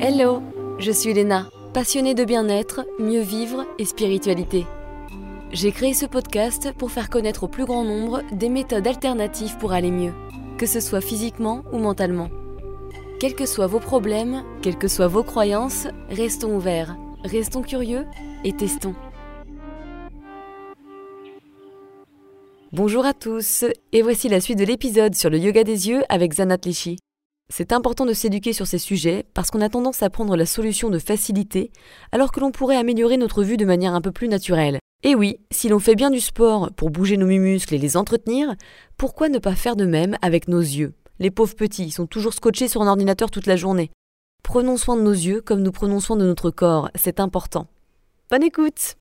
Hello, je suis Léna, passionnée de bien-être, mieux vivre et spiritualité. J'ai créé ce podcast pour faire connaître au plus grand nombre des méthodes alternatives pour aller mieux, que ce soit physiquement ou mentalement. Quels que soient vos problèmes, quelles que soient vos croyances, restons ouverts, restons curieux et testons. Bonjour à tous, et voici la suite de l'épisode sur le yoga des yeux avec Zanat Lishi. C'est important de s'éduquer sur ces sujets parce qu'on a tendance à prendre la solution de facilité alors que l'on pourrait améliorer notre vue de manière un peu plus naturelle. Et oui, si l'on fait bien du sport pour bouger nos muscles et les entretenir, pourquoi ne pas faire de même avec nos yeux? Les pauvres petits sont toujours scotchés sur un ordinateur toute la journée. Prenons soin de nos yeux comme nous prenons soin de notre corps, c'est important. Bonne écoute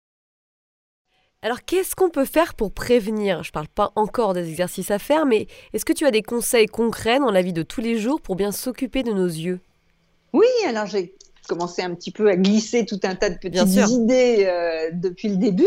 alors, qu'est-ce qu'on peut faire pour prévenir? Je ne parle pas encore des exercices à faire, mais est-ce que tu as des conseils concrets dans la vie de tous les jours pour bien s'occuper de nos yeux? Oui, alors j'ai commencé un petit peu à glisser tout un tas de petites idées euh, depuis le début.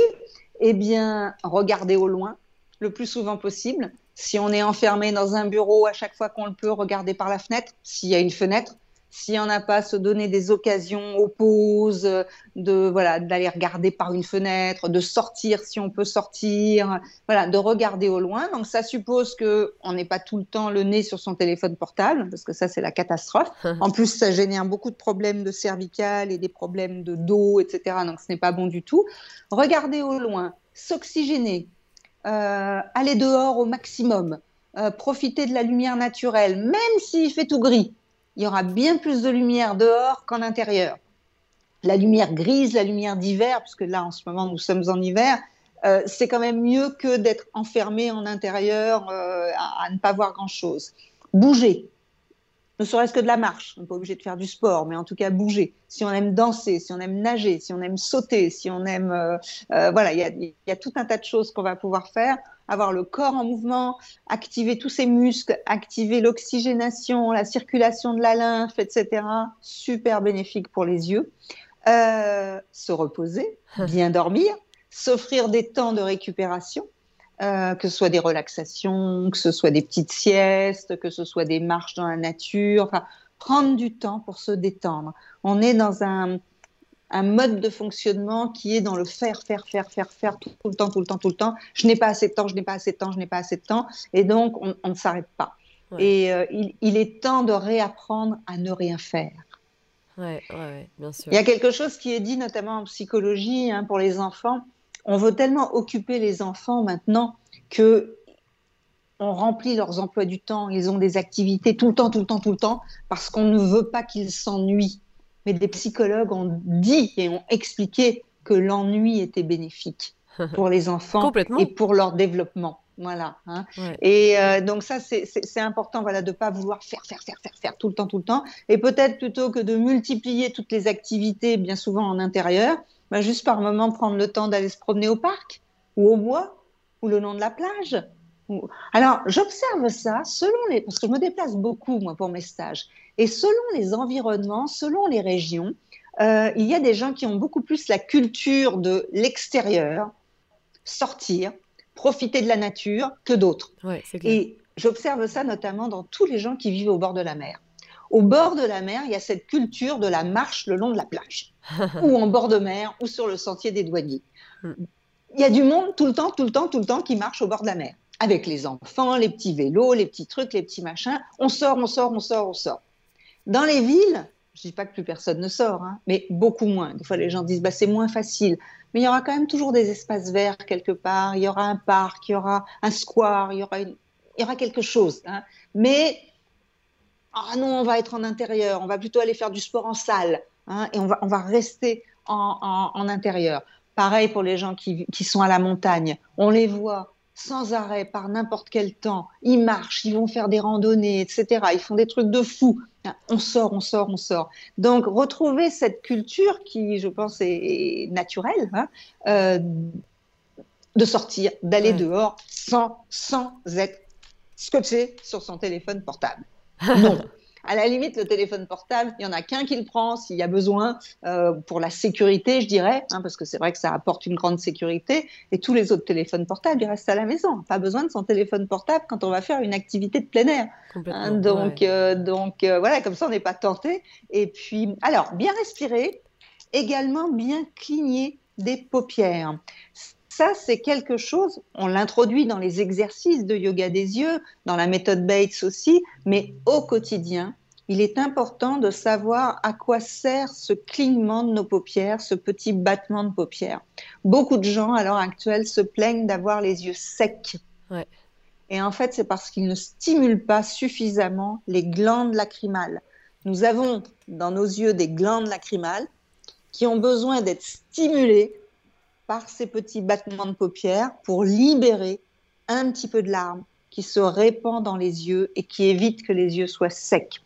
Eh bien, regarder au loin le plus souvent possible. Si on est enfermé dans un bureau, à chaque fois qu'on le peut, regarder par la fenêtre, s'il y a une fenêtre s'il n'y en a pas, se donner des occasions aux pauses, de voilà, d'aller regarder par une fenêtre, de sortir si on peut sortir, voilà, de regarder au loin. Donc ça suppose que on n'est pas tout le temps le nez sur son téléphone portable, parce que ça c'est la catastrophe. En plus, ça génère beaucoup de problèmes de cervical et des problèmes de dos, etc. Donc ce n'est pas bon du tout. Regarder au loin, s'oxygéner, euh, aller dehors au maximum, euh, profiter de la lumière naturelle, même s'il fait tout gris il y aura bien plus de lumière dehors qu'en intérieur. La lumière grise, la lumière d'hiver, puisque là en ce moment nous sommes en hiver, euh, c'est quand même mieux que d'être enfermé en intérieur euh, à, ne pas voir grand-chose. Bouger, ne serait-ce que de la marche, on n'est pas obligé de faire du sport, mais en tout cas bouger. Si on aime danser, si on aime nager, si on aime sauter, si on aime... Euh, voilà, il y a, tout un tas de choses qu'on va pouvoir faire avoir le corps en mouvement, activer tous ses muscles, activer l'oxygénation, la circulation de la lymphe, etc. Super bénéfique pour les yeux. Euh, se reposer, bien dormir, s'offrir des temps de récupération. Euh, que ce soit des relaxations, que ce soit des petites siestes, que ce soit des marches dans la nature, enfin, prendre du temps pour se détendre. On est dans un, un mode de fonctionnement qui est dans le faire, faire, faire, faire, faire tout, le temps, tout le temps, tout le temps. Je n'ai pas assez de temps, je n'ai pas assez de temps, je n'ai pas assez de temps. Et donc, on, ne s'arrête pas. Et euh, il, est temps de réapprendre à ne rien faire. Ouais, ouais, bien sûr. Il y a quelque chose qui est dit notamment en psychologie hein, pour les enfants. On veut tellement occuper les enfants maintenant que on remplit leurs emplois du temps, ils ont des activités tout le temps, tout le temps, tout le temps, parce qu'on ne veut pas qu'ils s'ennuient mais des psychologues ont dit et ont expliqué que l'ennui était bénéfique pour les enfants et pour leur développement. Voilà. Hein. Et euh, donc ça, c'est important, voilà, de pas vouloir faire, faire, faire, faire, faire tout le temps, tout le temps. Et peut-être plutôt que de multiplier toutes les activités, bien souvent en intérieur, bah, juste par moment prendre le temps d'aller se promener au parc ou au bois ou le long de la plage alors, j'observe ça selon les, parce que je me déplace beaucoup moi pour mes stages, et selon les environnements, selon les régions, euh, il y a des gens qui ont beaucoup plus la culture de l'extérieur, sortir, profiter de la nature, que d'autres. et j'observe ça notamment dans tous les gens qui vivent au bord de la mer. Au bord de la mer, il y a cette culture de la marche le long de la plage, ou en bord de mer, ou sur le sentier des douaniers. Hmm. Il y a du monde tout le temps, tout le temps, tout le temps qui marche au bord de la mer avec les enfants, les petits vélos, les petits trucs, les petits machins. On sort, on sort, on sort, on sort. Dans les villes, je ne dis pas que plus personne ne sort, hein, mais beaucoup moins. Des fois, les gens disent bah, c'est moins facile. Mais il y aura quand même toujours des espaces verts quelque part. Il y aura un parc, il y aura un square, il y aura, il y aura quelque chose. Hein. Mais ah non, on va être en intérieur. On va plutôt aller faire du sport en salle. Hein, et on va, on va rester en, en, intérieur. Pareil pour les gens qui, qui sont à la montagne. On les voit sans arrêt par n'importe quel temps. Ils marchent, ils vont faire des randonnées, etc. Ils font des trucs de fou. On sort, on sort, on sort. Donc retrouver cette culture qui, je pense, est, naturelle, hein, euh, de sortir, d'aller dehors sans, sans être scotché sur son téléphone portable. Non. À la limite, le téléphone portable, il y en a qu'un qui le prend s'il y a besoin euh, pour la sécurité, je dirais, hein, parce que c'est vrai que ça apporte une grande sécurité. Et tous les autres téléphones portables, ils restent à la maison. Pas besoin de son téléphone portable quand on va faire une activité de plein air. Hein, donc, euh, donc euh, voilà, comme ça, on n'est pas tenté. Et puis, alors, bien respirer, également bien cligner des paupières ça, c'est quelque chose, on l'introduit dans les exercices de yoga des yeux, dans la méthode Bates aussi, mais au quotidien, il est important de savoir à quoi sert ce clignement de nos paupières, ce petit battement de paupières. Beaucoup de gens à l'heure actuelle se plaignent d'avoir les yeux secs. Et en fait, c'est parce qu'ils ne stimulent pas suffisamment les glandes lacrymales. Nous avons dans nos yeux des glandes lacrymales qui ont besoin d'être stimulées par ces petits battements de paupières pour libérer un petit peu de larmes qui se répand dans les yeux et qui évite que les yeux soient secs.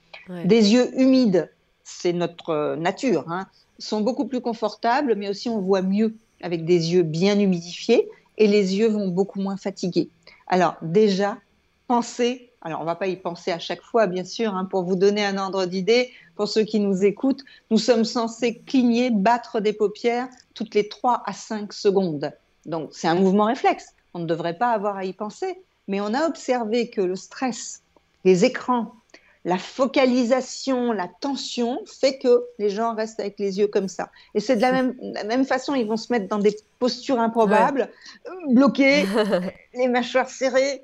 Des yeux humides, c'est notre euh, nature, hein, sont beaucoup plus confortables, mais aussi on voit mieux avec des yeux bien humidifiés et les yeux vont beaucoup moins fatigués. Alors déjà, pensez alors, on ne va pas y penser à chaque fois, bien sûr, hein, pour vous donner un ordre d'idée. Pour ceux qui nous écoutent, nous sommes censés cligner, battre des paupières toutes les 3 à 5 secondes. Donc, c'est un mouvement réflexe. On ne devrait pas avoir à y penser. Mais on a observé que le stress, les écrans, la focalisation, la tension fait que les gens restent avec les yeux comme ça. Et c'est de la même, la même façon, ils vont se mettre dans des postures improbables, bloqués, les mâchoires serrées,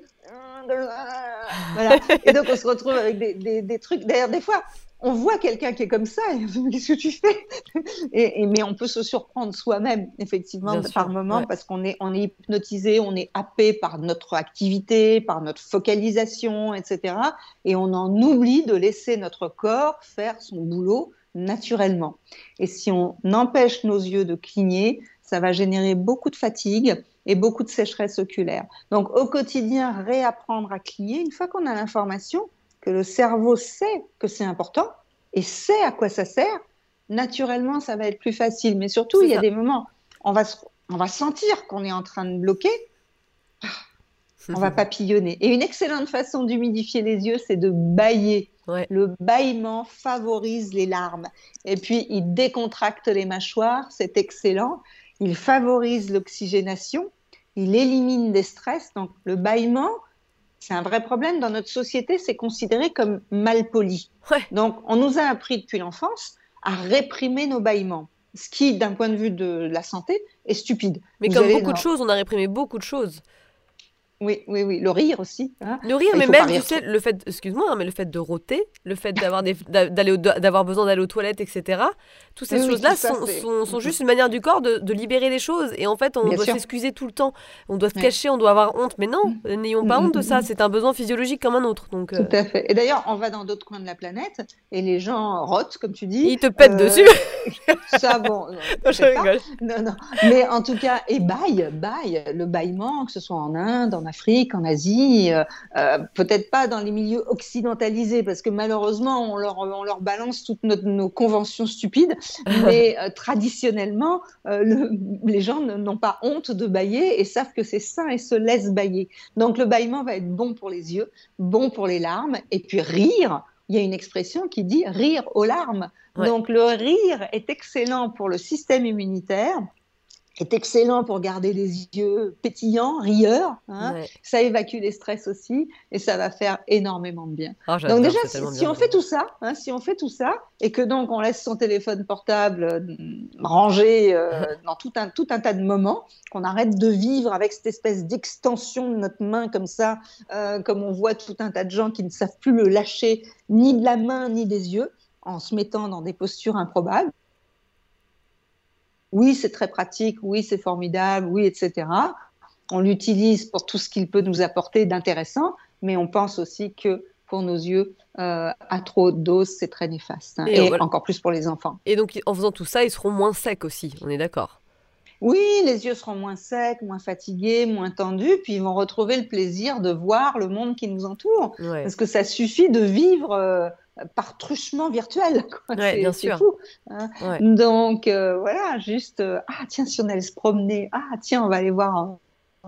voilà. Et donc, on se retrouve avec des, des, trucs. D'ailleurs, des fois, on voit quelqu'un qui est comme ça, qu'est-ce que tu fais? Et, Mais on peut se surprendre soi-même, effectivement, par moment, parce qu'on est, on est hypnotisé, on est happé par notre activité, par notre focalisation, etc. Et on en oublie de laisser notre corps faire son boulot naturellement. Et si on empêche nos yeux de cligner, ça va générer beaucoup de fatigue, et beaucoup de sécheresse oculaire. Donc au quotidien, réapprendre à cligner, une fois qu'on a l'information, que le cerveau sait que c'est important et sait à quoi ça sert, naturellement, ça va être plus facile. Mais surtout, il y a des moments, on va, on va sentir qu'on est en train de bloquer, on va papillonner. Et une excellente façon d'humidifier les yeux, c'est de bailler. Le bâillement favorise les larmes. Et puis, il décontracte les mâchoires, c'est excellent il favorise l'oxygénation, il élimine des stress. Donc le bâillement, c'est un vrai problème dans notre société, c'est considéré comme mal poli. Donc on nous a appris depuis l'enfance à réprimer nos bâillements, ce qui, d'un point de vue de la santé, est stupide. Mais comme beaucoup de choses, on a réprimé beaucoup de choses. Oui, oui, oui. Le rire aussi. Hein. Le rire, mais même, tu sais, le fait, excuse-moi, hein, mais le fait de rôter, le fait d'avoir, d'aller, d'avoir besoin d'aller aux toilettes, etc. Toutes ces choses-là sont, sont, juste une manière du corps de, de, libérer les choses. Et en fait, on doit s'excuser tout le temps. On doit se cacher, on doit avoir honte. Mais non, mm. n'ayons pas mm, honte de ça. C'est un besoin physiologique comme un autre. Donc, Tout à fait. Et d'ailleurs, on va dans d'autres coins de la planète et les gens rotent, comme tu dis. Ils te pètent euh, dessus. ça, bon. Non, je rigole. Non, non. Mais en tout cas, et baille, baille, le bâillement, que ce soit en Inde, en Afrique, en Asie, euh, euh, peut-être pas dans les milieux occidentalisés, parce que malheureusement, on leur, on leur balance toutes nos, conventions stupides, mais euh, traditionnellement, les gens n'ont pas honte de bailler et savent que c'est sain et se laissent bailler. Donc le bâillement va être bon pour les yeux, bon pour les larmes, et puis rire. Il y a une expression qui dit rire aux larmes. Donc le rire est excellent pour le système immunitaire est excellent pour garder les yeux pétillants, rieurs. Hein. Ça évacue les stress aussi et ça va faire énormément de bien. Ah, donc déjà, si, on fait tout ça, hein, si on fait tout ça et que donc on laisse son téléphone portable euh, rangé euh, dans tout un, tout un tas de moments, qu'on arrête de vivre avec cette espèce d'extension de notre main comme ça, euh, comme on voit tout un tas de gens qui ne savent plus le lâcher ni de la main ni des yeux en se mettant dans des postures improbables oui, c'est très pratique, oui, c'est formidable, oui, etc. On l'utilise pour tout ce qu'il peut nous apporter d'intéressant, mais on pense aussi que pour nos yeux, euh, à trop dose, c'est très néfaste. Hein, et, encore plus pour les enfants. Et donc, en faisant tout ça, ils seront moins secs aussi, on est d'accord? Oui, les yeux seront moins secs, moins fatigués, moins tendus, puis ils vont retrouver le plaisir de voir le monde qui nous entoure. Parce que ça suffit de vivre euh, par truchement virtuel. Quoi. bien sûr. Fou, hein. Donc euh, voilà, juste euh, ah tiens si on allait se promener, ah tiens on va aller voir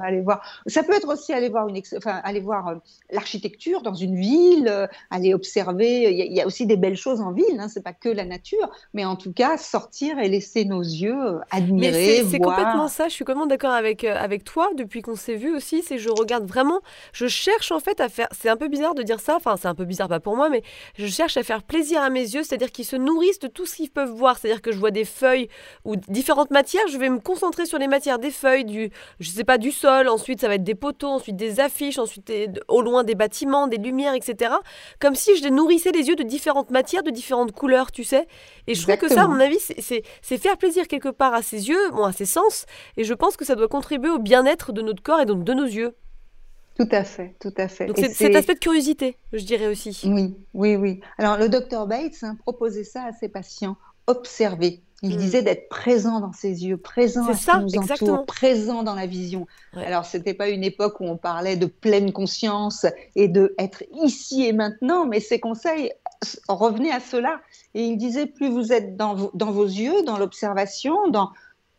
aller voir. Ça peut être aussi aller voir, une enfin, aller voir euh, l'architecture dans une ville, euh, aller observer. Il y, a aussi des belles choses en ville, hein, c'est pas que la nature, mais en tout cas sortir et laisser nos yeux euh, admirer. C'est complètement ça. Je suis complètement d'accord avec avec toi. Depuis qu'on s'est vu aussi, c'est je regarde vraiment. Je cherche en fait à faire. C'est un peu bizarre de dire ça. Enfin, c'est un peu bizarre pas pour moi, mais je cherche à faire plaisir à mes yeux, c'est-à-dire qu'ils se nourrissent de tout ce qu'ils peuvent voir. C'est-à-dire que je vois des feuilles ou différentes matières, je vais me concentrer sur les matières des feuilles, du, je sais pas, du ensuite ça va être des poteaux, ensuite des affiches, ensuite au loin des bâtiments, des lumières, etc. Comme si je nourrissais les yeux de différentes matières, de différentes couleurs, tu sais. Et je trouve que ça, à mon avis, c'est faire plaisir quelque part à ses yeux, bon, à ses sens, et je pense que ça doit contribuer au bien-être de notre corps et donc de nos yeux. Tout à fait, tout à fait. Donc c'est cet aspect de curiosité, je dirais aussi. Oui, oui, oui. Alors le docteur Bates hein, proposait ça à ses patients, observer. Il mm. disait d'être présent dans ses yeux, présent à ce qui nous entoure, présent dans la vision. Alors, Alors, c'était pas une époque où on parlait de pleine conscience et de être ici et maintenant, mais ses conseils revenaient à cela. Et il disait plus vous êtes dans, vos yeux, dans l'observation, dans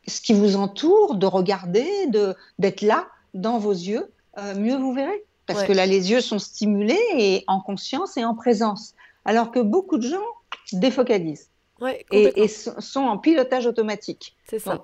ce qui vous entoure, de regarder, de d'être là dans vos yeux, euh, mieux vous verrez. Parce que là, les yeux sont stimulés et en conscience et en présence. Alors que beaucoup de gens défocalisent et, sont en pilotage automatique.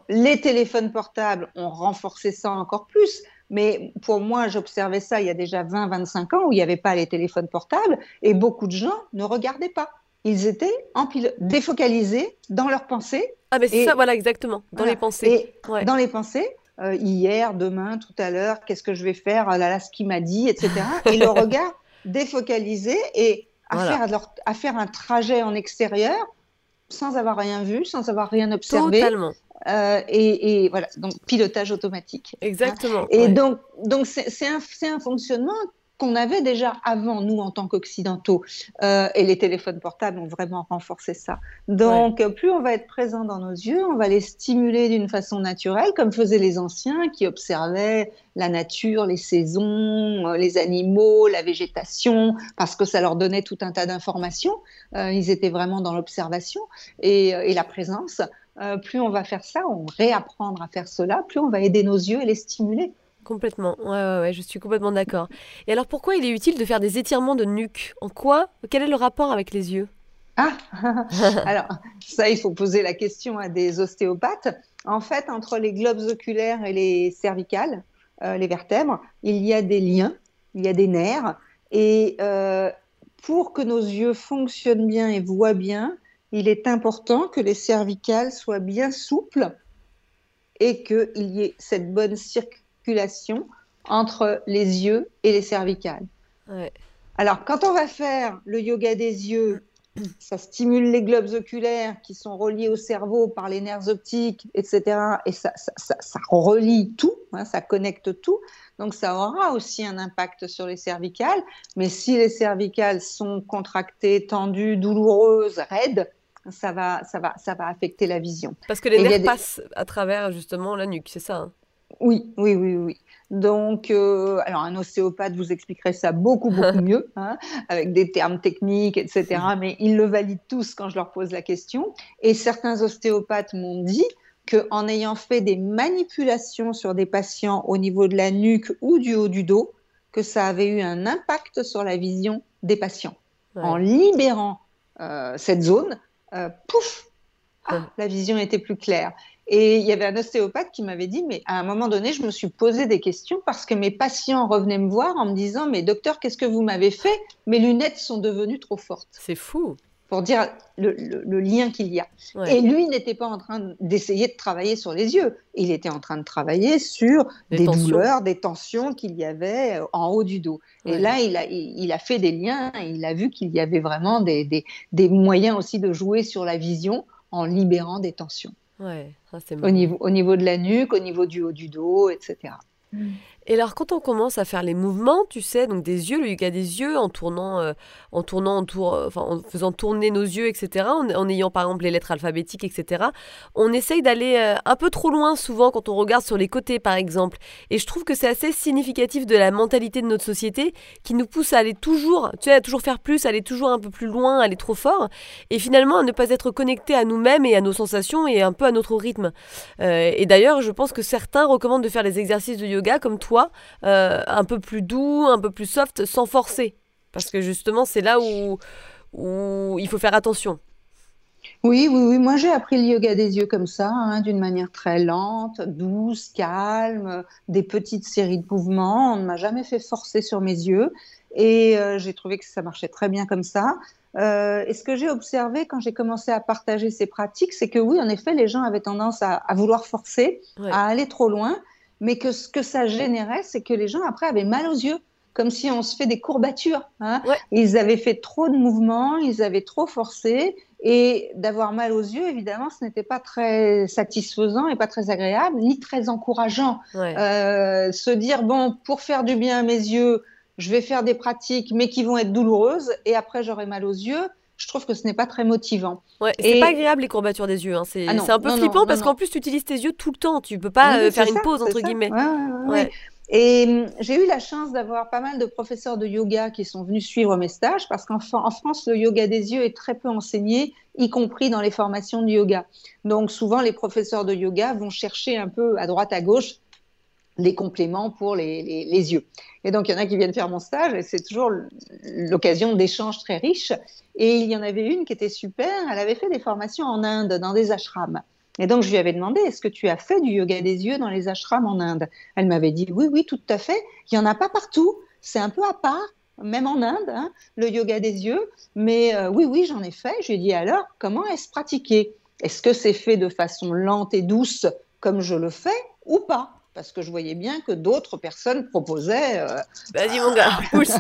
Les téléphones portables ont renforcé ça encore plus. Mais pour moi, j'observais ça il y a déjà 20-25 ans où il n'y avait pas les téléphones portables et beaucoup de gens ne regardaient pas. Ils étaient en défocalisés dans leurs pensées. Ah, mais c'est ça, voilà, exactement, dans les pensées. Dans les pensées, euh, hier, demain, tout à l'heure, qu'est-ce que je vais faire, oh là là, ce qu'il m'a dit, etc. et le regard défocalisé et à, faire à faire un trajet en extérieur sans avoir rien vu, sans avoir rien observé. Totalement. Euh, et, voilà, donc pilotage automatique. Exactement. Et donc, donc c'est un, un, fonctionnement qu'on avait déjà avant, nous, en tant qu'Occidentaux. Euh, et les téléphones portables ont vraiment renforcé ça. Donc, plus on va être présent dans nos yeux, on va les stimuler d'une façon naturelle, comme faisaient les anciens qui observaient la nature, les saisons, euh, les animaux, la végétation, parce que ça leur donnait tout un tas d'informations. Euh, ils étaient vraiment dans l'observation et, et, la présence. plus on va faire ça, on réapprendre à faire cela, plus on va aider nos yeux et les stimuler. Complètement, ouais, ouais, ouais, je suis complètement d'accord. Et alors pourquoi il est utile de faire des étirements de nuque? En quoi? Quel est le rapport avec les yeux? Ah Alors, ça, il faut poser la question à des ostéopathes. En fait, entre les globes oculaires et les cervicales, euh, les vertèbres, il y a des liens, il y a des nerfs. Et euh, pour que nos yeux fonctionnent bien et voient bien, il est important que les cervicales soient bien souples et qu'il y ait cette bonne circulation entre les yeux et les cervicales. Alors, quand on va faire le yoga des yeux, ça stimule les globes oculaires qui sont reliés au cerveau par les nerfs optiques, etc. Et ça, ça, relie tout, hein, ça connecte tout. Donc, ça aura aussi un impact sur les cervicales. Mais si les cervicales sont contractées, tendues, douloureuses, raides, ça va, ça va, ça va affecter la vision. Parce que les nerfs passent à travers justement la nuque, c'est ça hein? Oui, oui, oui, oui. Donc, euh, alors un ostéopathe vous expliquerait ça beaucoup, beaucoup mieux, hein, avec des termes techniques, etc. Mais ils le valident tous quand je leur pose la question. Et certains ostéopathes m'ont dit qu'en ayant fait des manipulations sur des patients au niveau de la nuque ou du haut du dos, que ça avait eu un impact sur la vision des patients. En libérant euh, cette zone, euh, pouf, ah, la vision était plus claire. Et il y avait un ostéopathe qui m'avait dit, mais à un moment donné, je me suis posé des questions parce que mes patients revenaient me voir en me disant, mais docteur, qu'est-ce que vous m'avez fait? Mes lunettes sont devenues trop fortes. C'est fou. Pour dire le, lien qu'il y a. Et lui n'était pas en train d'essayer de travailler sur les yeux. Il était en train de travailler sur des, douleurs, des tensions qu'il y avait euh, en haut du dos. Et là, il a, il, a fait des liens. il a vu qu'il y avait vraiment des, des, des moyens aussi de jouer sur la vision en libérant des tensions. Ouais, au, niveau, au niveau de la nuque, au niveau du haut du dos, etc. Et alors, quand on commence à faire les mouvements, tu sais, donc des yeux, le yoga des yeux, en tournant, euh, en tournant, euh, en faisant tourner nos yeux, etc., en, ayant par exemple les lettres alphabétiques, etc., on essaye d'aller euh, un peu trop loin souvent quand on regarde sur les côtés, par exemple. Et je trouve que c'est assez significatif de la mentalité de notre société qui nous pousse à aller toujours, tu sais, à toujours faire plus, aller toujours un peu plus loin, aller trop fort, et finalement à ne pas être connecté à nous-mêmes et à nos sensations et un peu à notre rythme. et d'ailleurs, je pense que certains recommandent de faire des exercices de yoga comme toi euh, un peu plus doux, un peu plus soft, sans forcer. Parce que justement, c'est là où, où il faut faire attention. Oui, oui, oui. Moi, j'ai appris le yoga des yeux comme ça, hein, d'une manière très lente, douce, calme, des petites séries de mouvements. On ne m'a jamais fait forcer sur mes yeux. Et euh, j'ai trouvé que ça marchait très bien comme ça. Euh, et ce que j'ai observé quand j'ai commencé à partager ces pratiques, c'est que oui, en effet, les gens avaient tendance à, vouloir forcer, à aller trop loin mais que ce que ça générait, c'est que les gens après avaient mal aux yeux, comme si on se fait des courbatures. Hein. Ils avaient fait trop de mouvements, ils avaient trop forcé, et d'avoir mal aux yeux, évidemment, ce n'était pas très satisfaisant et pas très agréable, ni très encourageant. Euh, se dire, bon, pour faire du bien à mes yeux, je vais faire des pratiques, mais qui vont être douloureuses, et après j'aurai mal aux yeux je trouve que ce n'est pas très motivant. Ouais, c'est pas agréable les courbatures des yeux. Hein. C'est ah un peu flippant parce qu'en plus tu utilises tes yeux tout le temps. Tu peux pas euh, faire une pause entre guillemets. Ouais, et hum, j'ai eu la chance d'avoir pas mal de professeurs de yoga qui sont venus suivre mes stages parce qu'en France, le yoga des yeux est très peu enseigné, y compris dans les formations de yoga. Donc souvent, les professeurs de yoga vont chercher un peu à droite, à gauche des compléments pour les, les, yeux. Et donc, il y en a qui viennent faire mon stage et c'est toujours l'occasion d'échanges très riches. Et il y en avait une qui était super, elle avait fait des formations en Inde, dans des ashrams. Et donc, je lui avais demandé, est-ce que tu as fait du yoga des yeux dans les ashrams en Inde? Elle m'avait dit, oui, oui, tout à fait. Il n'y en a pas partout. C'est un peu à part, même en Inde, hein, le yoga des yeux. Mais euh, oui, oui, j'en ai fait. Je lui ai dit, alors, comment est-ce pratiqué? Est-ce que c'est fait de façon lente et douce, comme je le fais, ou pas? Parce que je voyais bien que d'autres personnes proposaient. Euh, Vas-y, mon gars, pousse.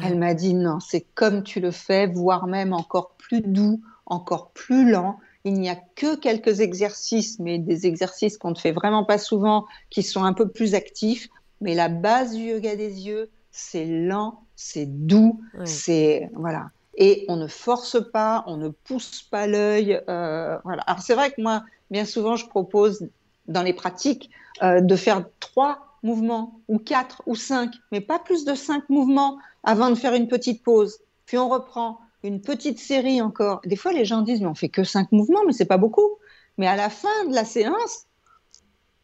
Elle m'a dit non, c'est comme tu le fais, voire même encore plus doux, encore plus lent. Il n'y a que quelques exercices, mais des exercices qu'on ne fait vraiment pas souvent, qui sont un peu plus actifs. Mais la base du yoga des yeux, c'est lent, c'est doux, c'est voilà. Et on ne force pas, on ne pousse pas l'œil. Euh, voilà. Alors c'est vrai que moi, bien souvent, je propose dans les pratiques euh, de faire trois mouvements ou quatre ou cinq, mais pas plus de cinq mouvements avant de faire une petite pause. Puis on reprend une petite série encore. Des fois, les gens disent mais on fait que cinq mouvements, mais c'est pas beaucoup. Mais à la fin de la séance,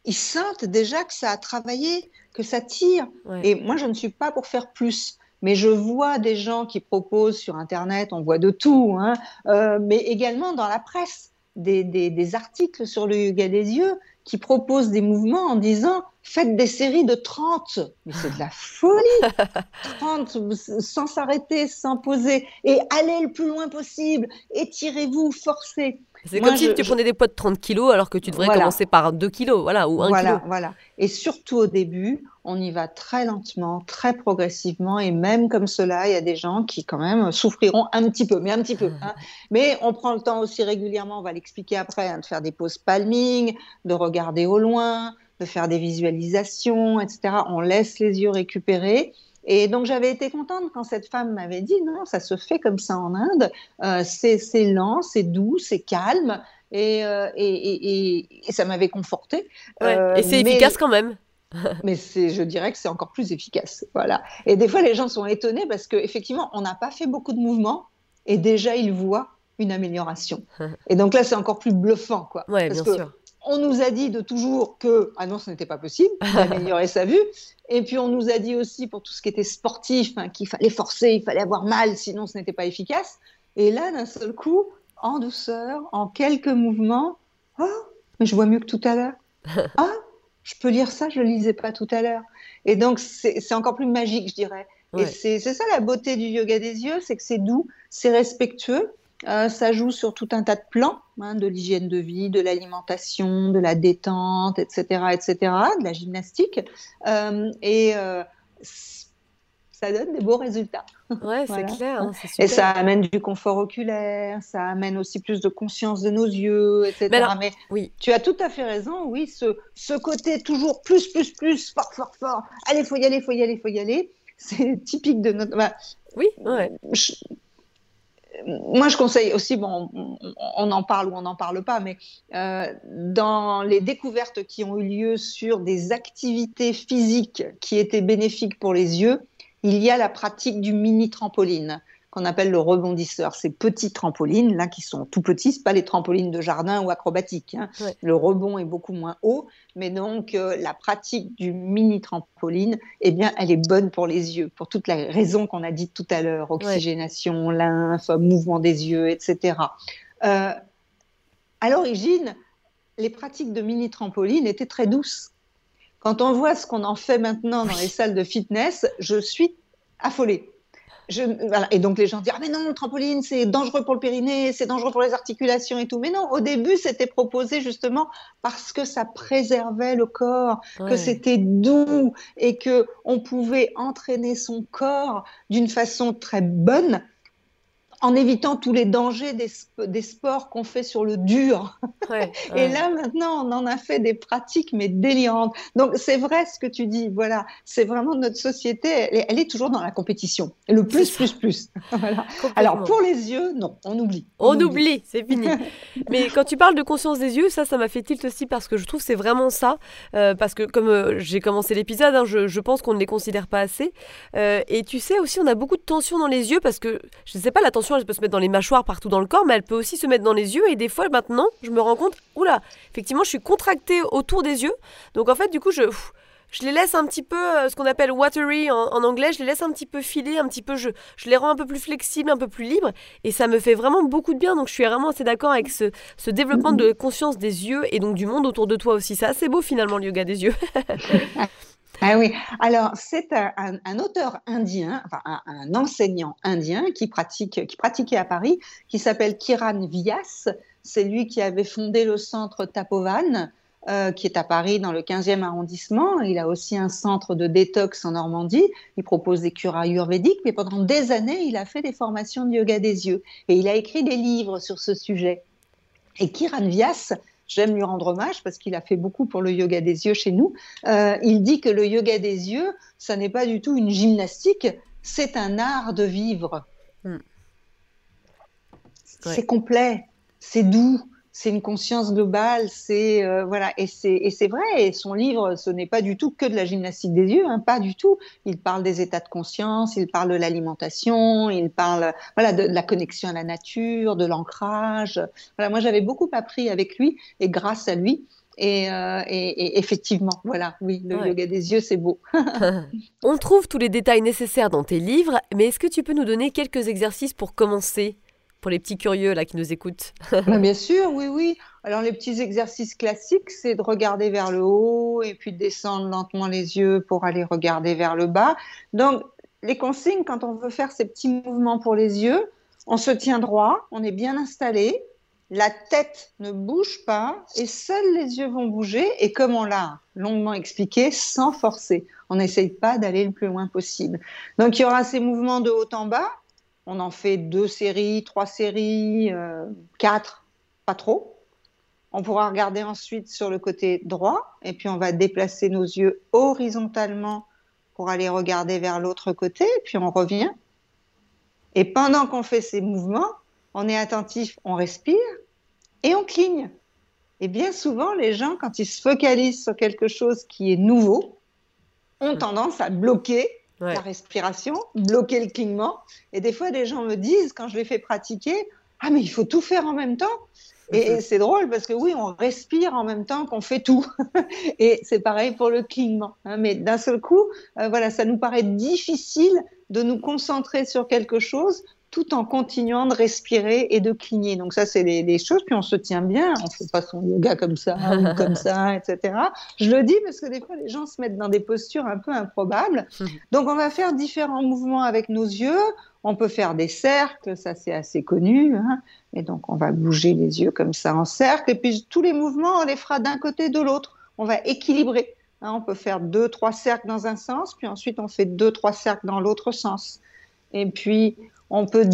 ils sentent déjà que ça a travaillé, que ça tire. Et moi, je ne suis pas pour faire plus. Mais je vois des gens qui proposent sur Internet, on voit de tout, hein, euh, mais également dans la presse, des, des, articles sur le yoga des yeux qui proposent des mouvements en disant faites des séries de 30. Mais c'est de la folie 30 sans s'arrêter, sans poser, et allez le plus loin possible, étirez-vous, forcez. C'est comme si tu prenais des poids de 30 kilos alors que tu devrais commencer par 2 kilos, voilà, ou 1 voilà, kilo. Voilà, Et surtout au début, on y va très lentement, très progressivement, et même comme cela, il y a des gens qui quand même souffriront un petit peu, mais un petit peu. Hein. Mais on prend le temps aussi régulièrement, on va l'expliquer après, hein, de faire des pauses palming, de regarder au loin, de faire des visualisations, etc. On laisse les yeux récupérer. Et donc j'avais été contente quand cette femme m'avait dit non, ça se fait comme ça en Inde, euh, c'est lent, c'est doux, c'est calme, et, euh, et, et, ça m'avait confortée. Euh, et c'est efficace quand même. mais je dirais que c'est encore plus efficace, voilà. Et des fois les gens sont étonnés parce qu'effectivement on n'a pas fait beaucoup de mouvements et déjà ils voient une amélioration. Et donc là c'est encore plus bluffant, quoi. Ouais, bien sûr on nous a dit de toujours que, ah non, ce n'était pas possible d'améliorer sa vue. Et puis, on nous a dit aussi, pour tout ce qui était sportif, hein, qu'il fallait forcer, il fallait avoir mal, sinon ce n'était pas efficace. Et là, d'un seul coup, en douceur, en quelques mouvements, oh, mais je vois mieux que tout à l'heure. Ah, je peux lire ça, je ne le lisais pas tout à l'heure. Et donc, c'est encore plus magique, je dirais. Et c'est ça la beauté du yoga des yeux, c'est que c'est doux, c'est respectueux, euh, ça joue sur tout un tas de plans, hein, de l'hygiène de vie, de l'alimentation, de la détente, etc., etc., de la gymnastique. Euh, et euh, ça donne des beaux résultats. Ouais, c'est clair. Hein, et ça amène du confort oculaire, ça amène aussi plus de conscience de nos yeux, etc. Mais, oui. tu as tout à fait raison, oui, ce, ce côté toujours plus, plus, plus, fort, fort, fort. Allez, faut y aller, faut y aller, faut y aller. C'est typique de notre. Bah, oui, ouais moi, je conseille aussi, on, en parle ou on n'en parle pas, mais euh, dans les découvertes qui ont eu lieu sur des activités physiques qui étaient bénéfiques pour les yeux, il y a la pratique du mini trampoline qu'on appelle le rebondisseur. Ces petits trampolines, là, qui sont tout petits, ce pas les trampolines de jardin ou acrobatiques. Hein. Le rebond est beaucoup moins haut, mais donc euh, la pratique du mini trampoline, eh bien, elle est bonne pour les yeux, pour toutes les raisons qu'on a dites tout à l'heure, oxygénation, lymphe, mouvement des yeux, etc. Euh, à l'origine, les pratiques de mini trampoline étaient très douces. Quand on voit ce qu'on en fait maintenant dans les salles de fitness, je suis affolée et donc les gens disent ah mais non le trampoline c'est dangereux pour le périnée, c'est dangereux pour les articulations et tout. Mais non, au début c'était proposé justement parce que ça préservait le corps, que c'était doux et que on pouvait entraîner son corps d'une façon très bonne en évitant tous les dangers des, sports qu'on fait sur le dur. et là, maintenant, on en a fait des pratiques, mais délirantes. Donc, c'est vrai ce que tu dis. Voilà, c'est vraiment notre société, elle est, toujours dans la compétition. Le plus, plus, plus. Alors, pour les yeux, non, on oublie. On, oublie, c'est fini. mais quand tu parles de conscience des yeux, ça, ça m'a fait tilt aussi parce que je trouve c'est vraiment ça. Euh, parce que, comme euh, j'ai commencé l'épisode, hein, je, pense qu'on ne les considère pas assez. Euh, et tu sais aussi, on a beaucoup de tension dans les yeux parce que, je ne sais pas, la tension elle peut se mettre dans les mâchoires partout dans le corps, mais elle peut aussi se mettre dans les yeux. Et des fois, maintenant, je me rends compte, oula, effectivement, je suis contractée autour des yeux. Donc en fait, du coup, je, les laisse un petit peu, euh, ce qu'on appelle watery en, anglais, je les laisse un petit peu filer, un petit peu, je, je les rends un peu plus flexibles, un peu plus libres. Et ça me fait vraiment beaucoup de bien. Donc je suis vraiment assez d'accord avec ce, ce développement de conscience des yeux et donc du monde autour de toi aussi. C'est assez beau finalement le yoga des yeux. Ah oui, alors c'est un, auteur indien, enfin un, enseignant indien qui, pratique, qui pratiquait à Paris, qui s'appelle Kiran Vyas. C'est lui qui avait fondé le centre Tapovan, euh, qui est à Paris dans le 15e arrondissement. Il a aussi un centre de détox en Normandie. Il propose des cures ayurvédiques, mais pendant des années, il a fait des formations de yoga des yeux et il a écrit des livres sur ce sujet. Et Kiran Vyas, j'aime lui rendre hommage parce qu'il a fait beaucoup pour le yoga des yeux chez nous. Euh, il dit que le yoga des yeux, ça n'est pas du tout une gymnastique, c'est un art de vivre. Hmm. C'est complet, c'est doux, c'est une conscience globale, c'est euh, voilà, et c'est vrai. Et son livre, ce n'est pas du tout que de la gymnastique des yeux, hein, pas du tout. Il parle des états de conscience, il parle de l'alimentation, il parle voilà de, la connexion à la nature, de l'ancrage. Voilà, moi j'avais beaucoup appris avec lui et grâce à lui. Et, euh, effectivement, voilà, oui, le yoga des yeux, c'est beau. On trouve tous les détails nécessaires dans tes livres, mais est-ce que tu peux nous donner quelques exercices pour commencer? Pour les petits curieux là qui nous écoutent bah, Bien sûr, oui, oui. Alors les petits exercices classiques, c'est de regarder vers le haut et puis de descendre lentement les yeux pour aller regarder vers le bas. Donc les consignes, quand on veut faire ces petits mouvements pour les yeux, on se tient droit, on est bien installé, la tête ne bouge pas et seuls les yeux vont bouger. Et comme on l'a longuement expliqué, sans forcer, on n'essaye pas d'aller le plus loin possible. Donc il y aura ces mouvements de haut en bas on en fait deux séries, trois séries, euh, quatre, pas trop. On pourra regarder ensuite sur le côté droit et puis on va déplacer nos yeux horizontalement pour aller regarder vers l'autre côté, puis on revient. Et pendant qu'on fait ces mouvements, on est attentif, on respire et on cligne. Et bien souvent, les gens, quand ils se focalisent sur quelque chose qui est nouveau, ont tendance à bloquer la respiration, bloquer le clignement. Et des fois, des gens me disent, quand je les fais pratiquer, ah, mais il faut tout faire en même temps. Et, c'est drôle parce que oui, on respire en même temps qu'on fait tout. et c'est pareil pour le clignement. Hein. mais d'un seul coup, euh, voilà, ça nous paraît difficile de nous concentrer sur quelque chose tout en continuant de respirer et de cligner. Donc ça, c'est les, choses. Puis on se tient bien, on fait pas son yoga comme ça ou comme ça, etc. Je le dis parce que des fois, les gens se mettent dans des postures un peu improbables. Donc on va faire différents mouvements avec nos yeux. On peut faire des cercles, ça c'est assez connu. Hein. Et donc on va bouger les yeux comme ça en cercle. Et puis tous les mouvements, on les fera d'un côté de l'autre. On va équilibrer Hein, on peut faire deux, trois cercles dans un sens, puis ensuite on fait deux, trois cercles dans l'autre sens. Et puis on peut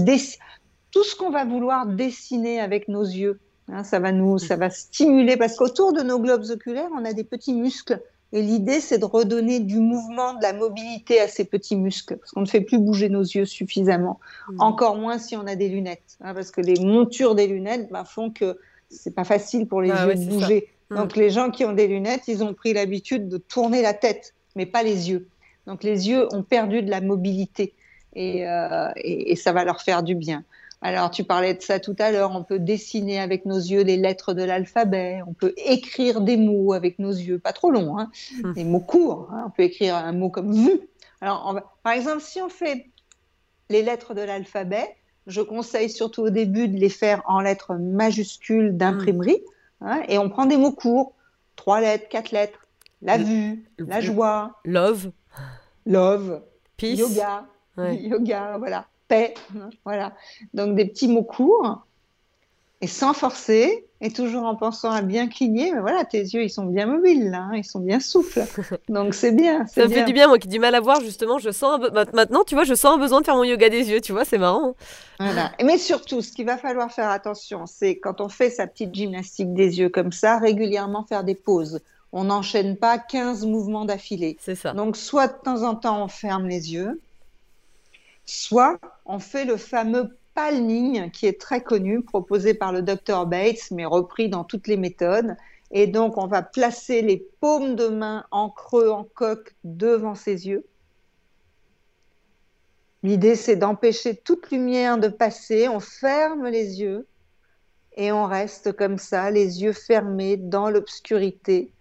tout ce qu'on va vouloir dessiner avec nos yeux. Hein, ça va nous, ça va stimuler parce qu'autour de nos globes oculaires, on a des petits muscles. Et l'idée, c'est de redonner du mouvement, de la mobilité à ces petits muscles, parce qu'on ne fait plus bouger nos yeux suffisamment. Mmh. Encore moins si on a des lunettes, hein, parce que les montures des lunettes bah, font que c'est pas facile pour les bah yeux de bouger. Mm. Donc les gens qui ont des lunettes, ils ont pris l'habitude de tourner la tête, mais pas les yeux. Donc les yeux ont perdu de la mobilité et, euh, ça va leur faire du bien. Alors tu parlais de ça tout à l'heure, on peut dessiner avec nos yeux les lettres de l'alphabet, on peut écrire des mots avec nos yeux, pas trop longs, hein, mm. des mots courts. Hein. on peut écrire un mot comme vu. Alors par exemple, si on fait les lettres de l'alphabet, je conseille surtout au début de les faire en lettres majuscules d'imprimerie. Hein, et on prend des mots courts, trois lettres, quatre lettres. La vue, la joie. Love. Love. Peace. Yoga. Yoga, voilà. Paix. Hein, voilà. Donc des petits mots courts et sans forcer, et toujours en pensant à bien cligner, mais voilà, tes yeux, ils sont bien mobiles, là, hein, ils sont bien souples. Donc c'est bien. Ça me fait du bien, moi qui ai du mal à voir, justement, je sens maintenant, tu vois, je sens un besoin de faire mon yoga des yeux, tu vois, c'est marrant. Voilà. Mais surtout, ce qu'il va falloir faire attention, c'est quand on fait sa petite gymnastique des yeux comme ça, régulièrement faire des pauses. On n'enchaîne pas 15 mouvements d'affilée. C'est ça. Donc soit de temps en temps, on ferme les yeux, soit on fait le fameux palming qui est très connu, proposé par le docteur Bates, mais repris dans toutes les méthodes. Et donc, on va placer les paumes de main en creux, en coque, devant ses yeux. L'idée, c'est d'empêcher toute lumière de passer. On ferme les yeux et on reste comme ça, les yeux fermés dans l'obscurité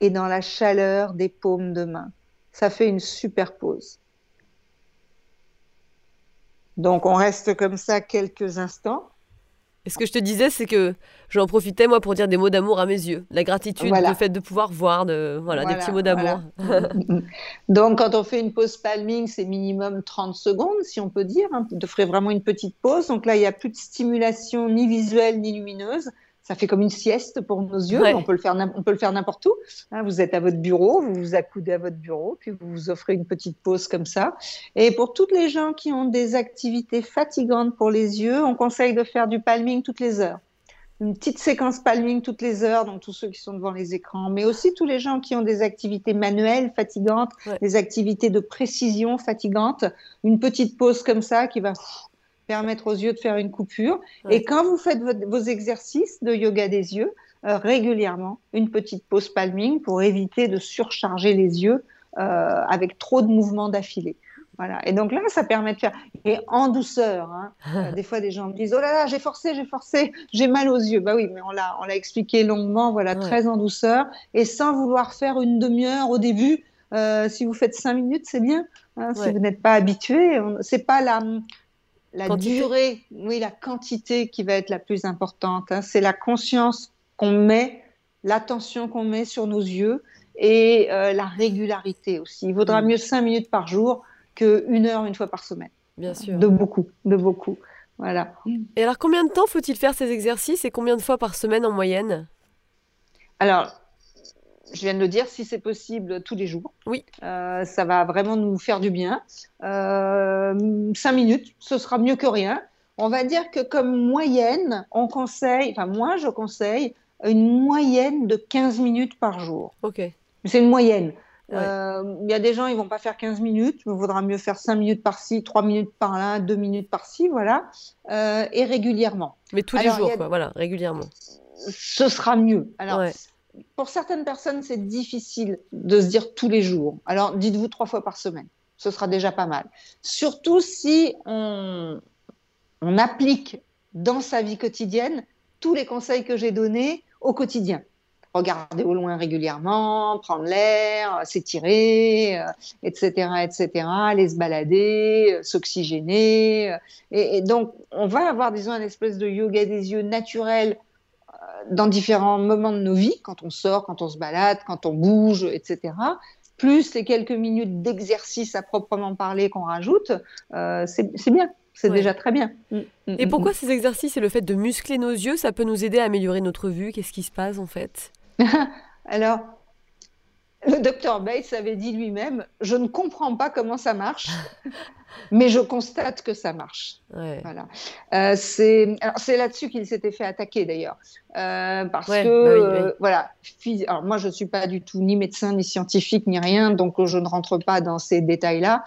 et dans la chaleur des paumes de main. Ça fait une super pause. Donc on reste comme ça quelques instants. Et ce que je te disais, c'est que j'en profitais moi pour dire des mots d'amour à mes yeux. La gratitude, le fait de pouvoir voir, de, voilà, des petits mots d'amour. Donc quand on fait une pause palming, c'est minimum 30 secondes, si on peut dire. Hein. Ferait vraiment une petite pause. Donc là, il n'y a plus de stimulation ni visuelle ni lumineuse ça fait comme une sieste pour nos yeux. On peut le faire, on peut le faire n'importe où. Hein, vous êtes à votre bureau, vous vous accoudez à votre bureau, puis vous vous offrez une petite pause comme ça. Et pour toutes les gens qui ont des activités fatigantes pour les yeux, on conseille de faire du palming toutes les heures. Une petite séquence palming toutes les heures, donc tous ceux qui sont devant les écrans, mais aussi tous les gens qui ont des activités manuelles fatigantes, des activités de précision fatigantes. Une petite pause comme ça qui va permettre aux yeux de faire une coupure. Et quand vous faites vos exercices de yoga des yeux, euh, régulièrement, une petite pause palming pour éviter de surcharger les yeux euh, avec trop de mouvements d'affilée. Voilà. Et donc là, ça permet de faire. Et en douceur. Hein. Euh, des fois, des gens me disent Oh là là, j'ai forcé, j'ai forcé, j'ai mal aux yeux. Bah oui, mais on l'a, on l'a expliqué longuement, voilà, très en douceur. Et sans vouloir faire une demi-heure au début. si vous faites cinq minutes, c'est bien. Hein. Si vous n'êtes pas habitué, c'est pas la la durée, oui, la quantité qui va être la plus importante. Hein. C'est la conscience qu'on met, l'attention qu'on met sur nos yeux et euh, la régularité aussi. Il vaudra mm. mieux cinq minutes par jour qu'une heure une fois par semaine. Bien sûr. De beaucoup, de beaucoup. Voilà. Et alors, combien de temps faut-il faire ces exercices et combien de fois par semaine en moyenne? Alors, je viens de le dire, si c'est possible tous les jours. Oui. Euh, ça va vraiment nous faire du bien. Euh, cinq minutes, ce sera mieux que rien. On va dire que comme moyenne, on conseille, enfin moi je conseille une moyenne de 15 minutes par jour. Ok. C'est une moyenne. Euh, il y a des gens, ils vont pas faire 15 minutes, il vaudra mieux faire 5 minutes par-ci, 3 minutes par-là, 2 minutes par-ci, voilà, et régulièrement. Mais tous les jours, quoi, voilà, régulièrement. Ce sera mieux. Alors, pour certaines personnes, c'est difficile de se dire tous les jours. Alors, dites-vous trois fois par semaine. Ce sera déjà pas mal. Surtout si on, applique dans sa vie quotidienne tous les conseils que j'ai donnés au quotidien. Regarder au loin régulièrement, prendre l'air, s'étirer, etc., euh, etc., aller se balader, euh, s'oxygéner. Euh, et, et, donc, on va avoir, disons, un espèce de yoga des yeux naturel dans différents moments de nos vies, quand on sort, quand on se balade, quand on bouge, etc., plus les quelques minutes d'exercice à proprement parler qu'on rajoute, euh, c'est bien. C'est déjà très bien. Mm, mm, et mm, pourquoi ces exercices et le fait de muscler nos yeux, ça peut nous aider à améliorer notre vue? Qu'est-ce qui se passe en fait? Alors, le docteur Bates avait dit lui-même, je ne comprends pas comment ça marche, mais je constate que ça marche. Voilà. Euh, c'est là-dessus qu'il s'était fait attaquer d'ailleurs, euh, parce que bah euh, voilà. Alors moi, je suis pas du tout ni médecin ni scientifique ni rien, donc je ne rentre pas dans ces détails-là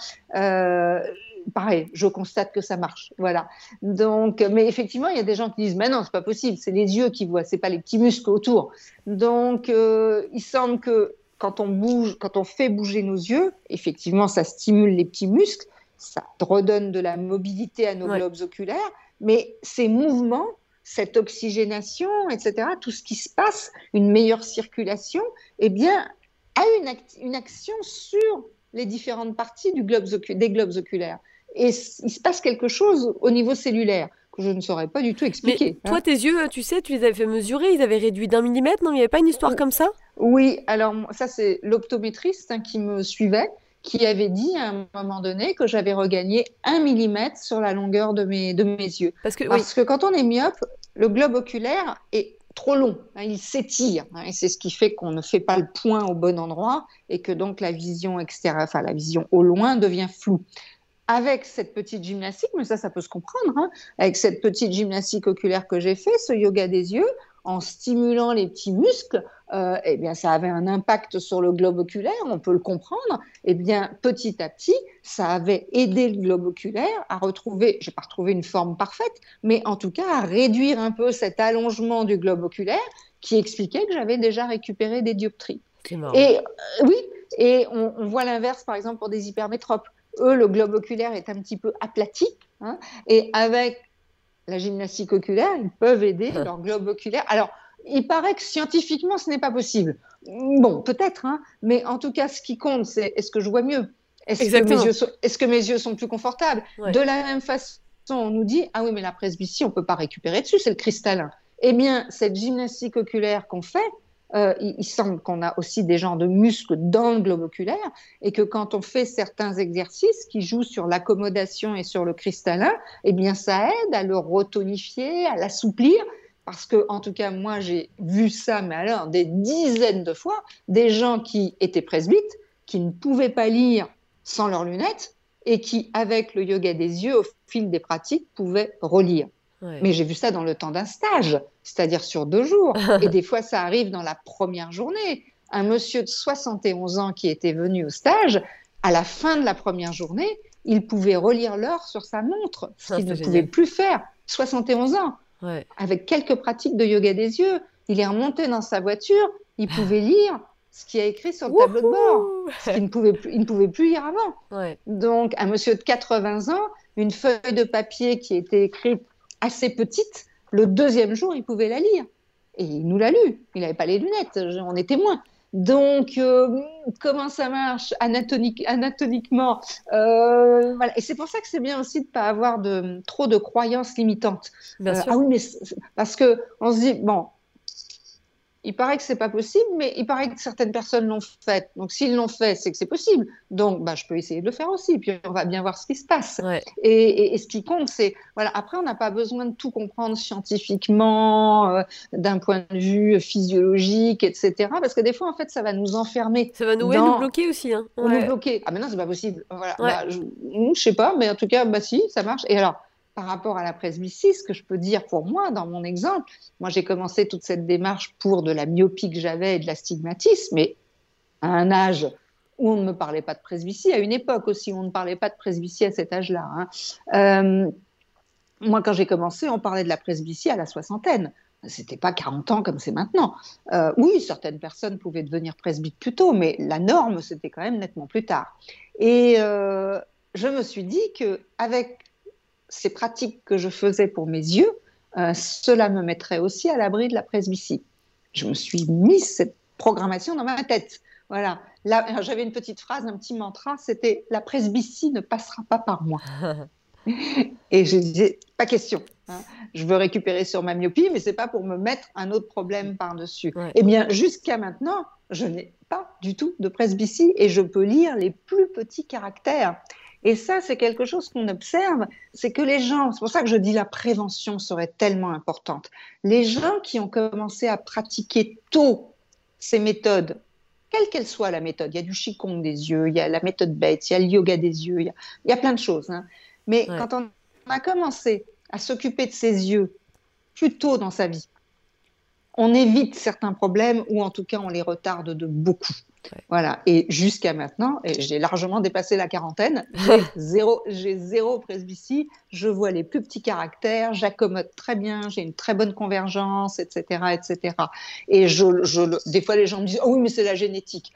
pareil, je constate que ça marche. Voilà. Donc, mais effectivement, il y a des gens qui disent, mais non, c'est pas possible, c'est les yeux qui voient, c'est pas les petits muscles autour. Donc, il semble que quand on bouge, quand on fait bouger nos yeux, effectivement, ça stimule les petits muscles, ça redonne de la mobilité à nos globes oculaires, mais ces mouvements, cette oxygénation, etc., tout ce qui se passe, une meilleure circulation, eh bien, a une, une action sur les différentes parties du globe des globes oculaires. Et il se passe quelque chose au niveau cellulaire que je ne saurais pas du tout expliquer. Mais toi, hein. tes yeux, tu sais, tu les avais fait mesurer, ils avaient réduit d'un millimètre, non Il n'y avait pas une histoire comme ça? Oui, alors ça, c'est l'optométriste hein, qui me suivait qui avait dit à un moment donné que j'avais regagné un millimètre sur la longueur de mes, de mes yeux. Parce que, Parce que quand on est myope, le globe oculaire est trop long, hein, il s'étire, et c'est ce qui fait qu'on ne fait pas le point au bon endroit et que donc la vision extérieure, enfin la vision au loin devient floue avec cette petite gymnastique, mais ça, ça peut se comprendre, hein, avec cette petite gymnastique oculaire que j'ai fait, ce yoga des yeux, en stimulant les petits muscles, euh, eh bien, ça avait un impact sur le globe oculaire, on peut le comprendre. Eh bien, petit à petit, ça avait aidé le globe oculaire à retrouver, je n'ai pas retrouvé une forme parfaite, mais en tout cas à réduire un peu cet allongement du globe oculaire qui expliquait que j'avais déjà récupéré des dioptries. Et euh, oui, et on, on voit l'inverse, par exemple, pour des hypermétropes eux, le globe oculaire est un petit peu aplati. Hein, et avec la gymnastique oculaire, ils peuvent aider ah. leur globe oculaire. Alors, il paraît que scientifiquement, ce n'est pas possible. Bon, peut-être, hein, mais en tout cas, ce qui compte, c'est est-ce que je vois mieux? Est-ce que, mes yeux sont, est que mes yeux sont plus confortables? De la même façon, on nous dit Ah oui, mais la presbytie, on ne peut pas récupérer dessus, c'est le cristallin. Eh bien, cette gymnastique oculaire qu'on fait, euh, il, semble qu'on a aussi des genres de muscles dans le globe oculaire et que quand on fait certains exercices qui jouent sur l'accommodation et sur le cristallin, eh bien ça aide à le retonifier, à l'assouplir. Parce que, en tout cas, moi, j'ai vu ça, mais alors des dizaines de fois, des gens qui étaient presbytes, qui ne pouvaient pas lire sans leurs lunettes et qui, avec le yoga des yeux, au fil des pratiques, pouvaient relire. Mais j'ai vu ça dans le temps d'un stage, c'est-à-dire sur deux jours. et des fois, ça arrive dans la première journée. Un monsieur de 71 ans qui était venu au stage, à la fin de la première journée, il pouvait relire l'heure sur sa montre, ce qu'il ne pouvait plus faire. 71 ans. Avec quelques pratiques de yoga des yeux, il est remonté dans sa voiture, il pouvait lire ce qui a écrit sur le tableau de bord, ce qu'il ne pouvait plus, il ne pouvait plus lire avant. Donc, un monsieur de 80 ans, une feuille de papier qui était écrite assez petite, le deuxième jour, il pouvait la lire. Et il nous l'a lu. Il n'avait pas les lunettes, on est témoin. Donc, euh, comment ça marche? Anatomiquement euh, voilà. Et c'est pour ça que c'est bien aussi de ne pas avoir de, trop de croyances limitantes. Bien euh, sûr. Ah oui, mais parce qu'on se dit, bon, il paraît que c'est pas possible, mais il paraît que certaines personnes l'ont fait. Donc s'ils l'ont fait, c'est que c'est possible. Donc bah, je peux essayer de le faire aussi. Puis on va bien voir ce qui se passe. Et, ce qui compte, c'est voilà. Après, on n'a pas besoin de tout comprendre scientifiquement, euh, d'un point de vue physiologique, etc. Parce que des fois, en fait, ça va nous enfermer. Ça va nous, nous bloquer aussi. Hein. Nous bloquer. Ah mais non, c'est pas possible. Voilà. Bah, je, je sais pas, mais en tout cas, bah si, ça marche. Et alors par rapport à la presbytie, ce que je peux dire pour moi, dans mon exemple, moi j'ai commencé toute cette démarche pour de la myopie que j'avais et de l'astigmatisme, mais à un âge où on ne me parlait pas de presbytie, à une époque aussi où on ne parlait pas de presbytie à cet âge-là. Hein. Euh, moi, quand j'ai commencé, on parlait de la presbytie à la soixantaine. C'était pas 40 ans comme c'est maintenant. Euh, oui, certaines personnes pouvaient devenir presbytes plus tôt, mais la norme, c'était quand même nettement plus tard. Et euh, je me suis dit que avec ces pratiques que je faisais pour mes yeux, euh, cela me mettrait aussi à l'abri de la presbytie. Je me suis mis cette programmation dans ma tête. Voilà. Là, j'avais une petite phrase, un petit mantra, c'était la presbytie ne passera pas par moi. Et je disais, pas question. Hein. Je veux récupérer sur ma myopie, mais c'est pas pour me mettre un autre problème par-dessus. Eh bien, jusqu'à maintenant, je n'ai pas du tout de presbytie et je peux lire les plus petits caractères. Et ça, c'est quelque chose qu'on observe, c'est que les gens, c'est pour ça que je dis la prévention serait tellement importante. Les gens qui ont commencé à pratiquer tôt ces méthodes quelle qu'elle soit la méthode. Il y a du Qigong des yeux, il y a la méthode Bates, il y a le yoga des yeux, il y a, plein de choses. Hein. Mais quand on a commencé à s'occuper de ses yeux plus tôt dans sa vie, on évite certains problèmes ou en tout cas on les retarde de beaucoup. Voilà. Et jusqu'à maintenant, et j'ai largement dépassé la quarantaine, j'ai zéro, j'ai zéro presbytie, je vois les plus petits caractères, j'accommode très bien, j'ai une très bonne convergence, etc., etc. Et je, je, des fois, les gens me disent, oh oui, mais c'est la génétique.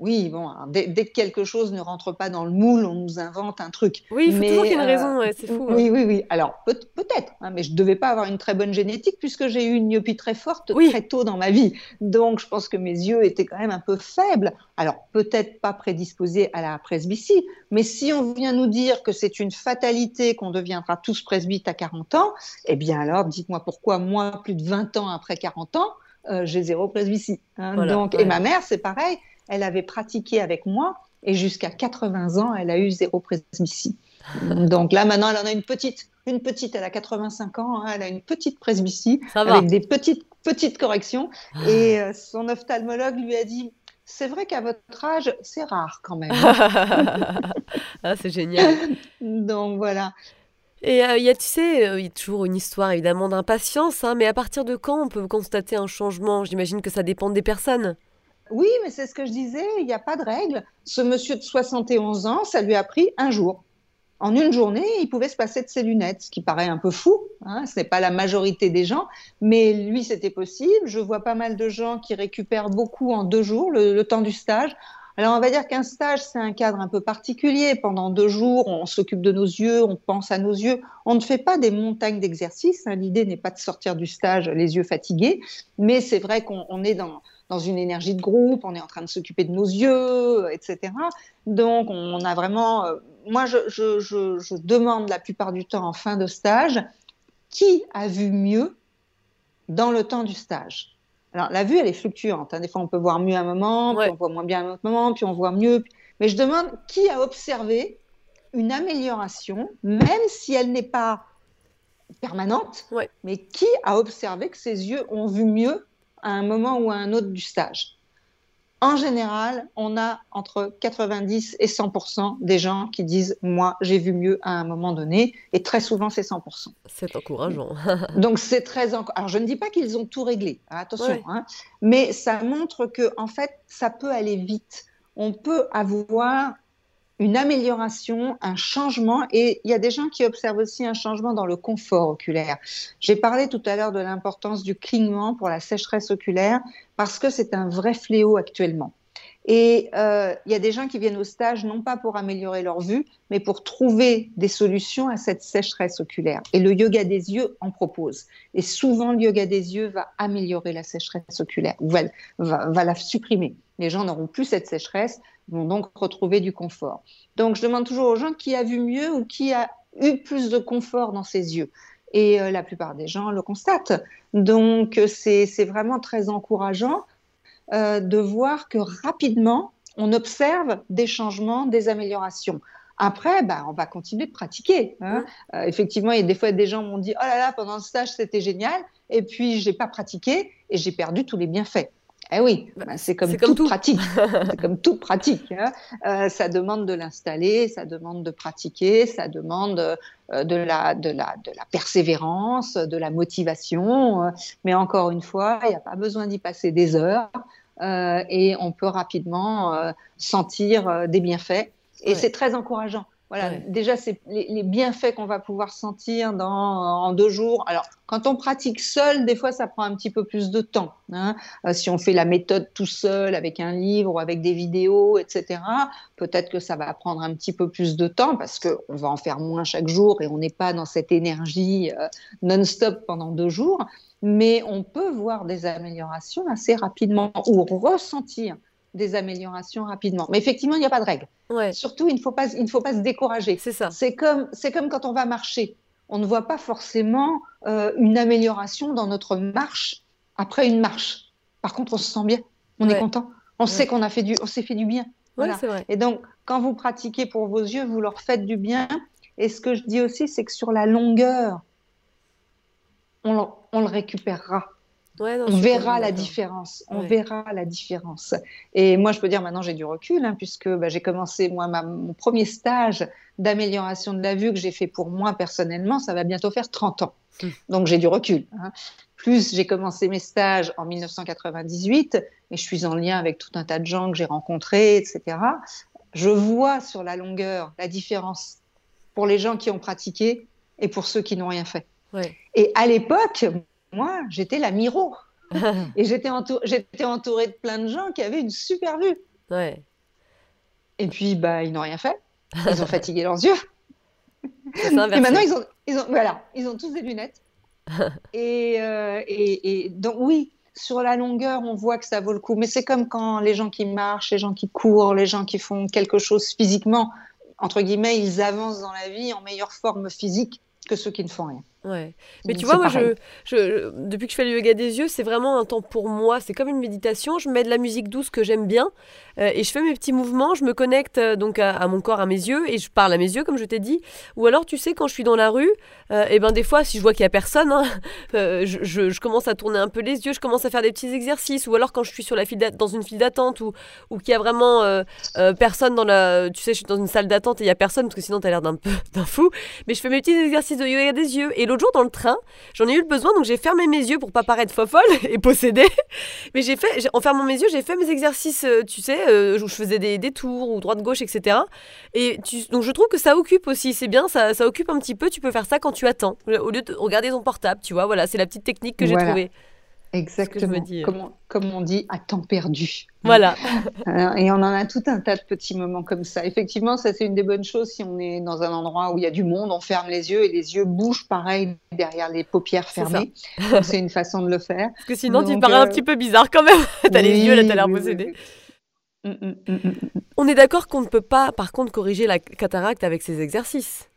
Oui, bon, dès, que quelque chose ne rentre pas dans le moule, on nous invente un truc. Oui, il faut toujours qu'il y ait une raison, c'est fou. Oui, hein. oui, oui. Alors, peut- être hein, mais je ne devais pas avoir une très bonne génétique puisque j'ai eu une myopie très forte très tôt dans ma vie. Donc, je pense que mes yeux étaient quand même un peu faibles. Alors, peut-être pas prédisposés à la presbytie, mais si on vient nous dire que c'est une fatalité qu'on deviendra tous presbytes à 40 ans, eh bien alors, dites-moi pourquoi moi, plus de 20 ans après 40 ans, euh, j'ai zéro presbytie. Hein. Donc, Et ma mère, c'est pareil elle avait pratiqué avec moi et jusqu'à 80 ans, elle a eu zéro presbytie. Donc là, maintenant, elle en a une petite. Une petite, elle a 85 ans, hein, elle a une petite presbytie avec des petites, petites corrections. Ah. Et euh, son ophtalmologue lui a dit c'est vrai qu'à votre âge, c'est rare quand même. ah, c'est génial. Donc voilà. Et euh, il y a, tu sais, euh, il y a toujours une histoire évidemment d'impatience, hein, mais à partir de quand on peut constater un changement? J'imagine que ça dépend des personnes. Oui, mais c'est ce que je disais, il n'y a pas de règle. Ce monsieur de 71 ans, ça lui a pris un jour. En une journée, il pouvait se passer de ses lunettes, ce qui paraît un peu fou. Hein, ce n'est pas la majorité des gens, mais lui, c'était possible. Je vois pas mal de gens qui récupèrent beaucoup en deux jours, le, temps du stage. Alors, on va dire qu'un stage, c'est un cadre un peu particulier. Pendant deux jours, on s'occupe de nos yeux, on pense à nos yeux. On ne fait pas des montagnes d'exercices. Hein. L'idée n'est pas de sortir du stage les yeux fatigués, mais c'est vrai qu'on est dans, dans une énergie de groupe, on est en train de s'occuper de nos yeux, etc. Donc, on a vraiment. Euh, moi, je, je, je, demande la plupart du temps en fin de stage qui a vu mieux dans le temps du stage? Alors, la vue, elle est fluctuante. Hein. Des fois, on peut voir mieux à un moment, puis on voit moins bien à un autre moment, puis on voit mieux. Mais je demande qui a observé une amélioration, même si elle n'est pas permanente, mais qui a observé que ses yeux ont vu mieux à un moment ou à un autre du stage. En général, on a entre 90 et 100% des gens qui disent Moi, j'ai vu mieux à un moment donné. Et très souvent, c'est 100 C'est encourageant. Donc, c'est très encourageant. Alors, je ne dis pas qu'ils ont tout réglé, hein, attention, hein, mais ça montre que, en fait, ça peut aller vite. On peut avoir une amélioration, un changement, et il y a des gens qui observent aussi un changement dans le confort oculaire. J'ai parlé tout à l'heure de l'importance du clignement pour la sécheresse oculaire, parce que c'est un vrai fléau actuellement. Et euh, il y a des gens qui viennent au stage non pas pour améliorer leur vue, mais pour trouver des solutions à cette sécheresse oculaire. Et le yoga des yeux en propose. Et souvent, le yoga des yeux va améliorer la sécheresse oculaire, va, va la supprimer. Les gens n'auront plus cette sécheresse, vont donc retrouver du confort. Donc, je demande toujours aux gens qui a vu mieux ou qui a eu plus de confort dans ses yeux. Et euh, la plupart des gens le constatent. Donc, c'est vraiment très encourageant euh, de voir que rapidement, on observe des changements, des améliorations. Après, bah, on va continuer de pratiquer. Hein. Euh, effectivement, il y a des fois des gens m'ont dit Oh là là, pendant le stage, c'était génial. Et puis, je n'ai pas pratiqué et j'ai perdu tous les bienfaits. Eh oui, bah, bah, c'est comme, toute tout. pratique. c'est comme toute pratique. Hein. Euh, ça demande de l'installer, ça demande de pratiquer, ça demande euh, de, la, de, la, de la persévérance, de la motivation. Euh, mais encore une fois, il n'y a pas besoin d'y passer des heures et on peut rapidement sentir des bienfaits. Et c'est très encourageant. Voilà, déjà, c'est les, bienfaits qu'on va pouvoir sentir dans, en deux jours. Alors, quand on pratique seul, des fois, ça prend un petit peu plus de temps. Hein. Euh, si on fait la méthode tout seul, avec un livre ou avec des vidéos, etc., peut-être que ça va prendre un petit peu plus de temps parce qu'on va en faire moins chaque jour et on n'est pas dans cette énergie euh, non-stop pendant deux jours. Mais on peut voir des améliorations assez rapidement ou ressentir des améliorations rapidement. Mais effectivement, il n'y a pas de règle. Surtout, il ne faut pas, il ne faut pas se décourager. C'est ça. C'est comme, c'est comme quand on va marcher. On ne voit pas forcément euh, une amélioration dans notre marche après une marche. Par contre, on se sent bien. On est content. On sait qu'on a fait du, on s'est fait du bien. Voilà. Vrai. Et donc, quand vous pratiquez pour vos yeux, vous leur faites du bien. Et ce que je dis aussi, c'est que sur la longueur, on, on le récupérera. On verra la différence. On verra la différence. Et moi, je peux dire maintenant, j'ai du recul, hein, puisque bah, j'ai commencé, moi, mon premier stage d'amélioration de la vue que j'ai fait pour moi personnellement, ça va bientôt faire 30 ans. Hum. Donc, j'ai du recul. Hein. Plus, j'ai commencé mes stages en 1998, et je suis en lien avec tout un tas de gens que j'ai rencontrés, etc. Je vois sur la longueur la différence pour les gens qui ont pratiqué et pour ceux qui n'ont rien fait. Et à l'époque, moi, j'étais la Miro. et j'étais entourée de plein de gens qui avaient une super vue. Ouais. Et puis, bah, ils n'ont rien fait. Ils ont fatigué leurs yeux. Et maintenant, ils ont, ils ont, voilà, ils ont tous des lunettes. et, euh, et, et, donc, oui, sur la longueur, on voit que ça vaut le coup. Mais c'est comme quand les gens qui marchent, les gens qui courent, les gens qui font quelque chose physiquement, entre guillemets, ils avancent dans la vie en meilleure forme physique que ceux qui ne font rien. Ouais. Mais tu vois, moi, je, je, depuis que je fais le yoga des yeux, c'est vraiment un temps pour moi. C'est comme une méditation. Je mets de la musique douce que j'aime bien euh, et je fais mes petits mouvements. Je me connecte euh, donc à, mon corps, à mes yeux et je parle à mes yeux, comme je t'ai dit. Ou alors, tu sais, quand je suis dans la rue, et euh, eh ben des fois, si je vois qu'il y a personne, hein, je, je, commence à tourner un peu les yeux. Je commence à faire des petits exercices. Ou alors, quand je suis sur la file dans une file d'attente ou, ou qu'il y a vraiment personne dans la, tu sais, je suis dans une salle d'attente et il y a personne parce que sinon, tu as l'air d'un peu d'un fou. Mais je fais mes petits exercices de yoga des yeux. Et l'autre jour, dans le train, j'en ai eu le besoin, donc j'ai fermé mes yeux pour pas paraître fofolle et possédée. Mais j'ai fait, en fermant mes yeux, j'ai fait mes exercices, euh, tu sais, euh, où je faisais des, des tours ou droite-gauche, etc. Et donc je trouve que ça occupe aussi, c'est bien, ça, ça occupe un petit peu. Tu peux faire ça quand tu attends, au lieu de regarder ton portable, tu vois. Voilà, c'est la petite technique que j'ai trouvée. Exactement. Comme, comme, on dit, à temps perdu. Voilà. et on en a tout un tas de petits moments comme ça. Effectivement, ça c'est une des bonnes choses. Si on est dans un endroit où il y a du monde, on ferme les yeux et les yeux bougent pareil derrière les paupières fermées. C'est une façon de le faire. Parce que sinon, tu parais un euh, petit peu bizarre quand même. t'as les yeux là, t'as l'air possédé. Mm, mm, mm, on est d'accord qu'on ne peut pas, par contre, corriger la cataracte avec ces exercices.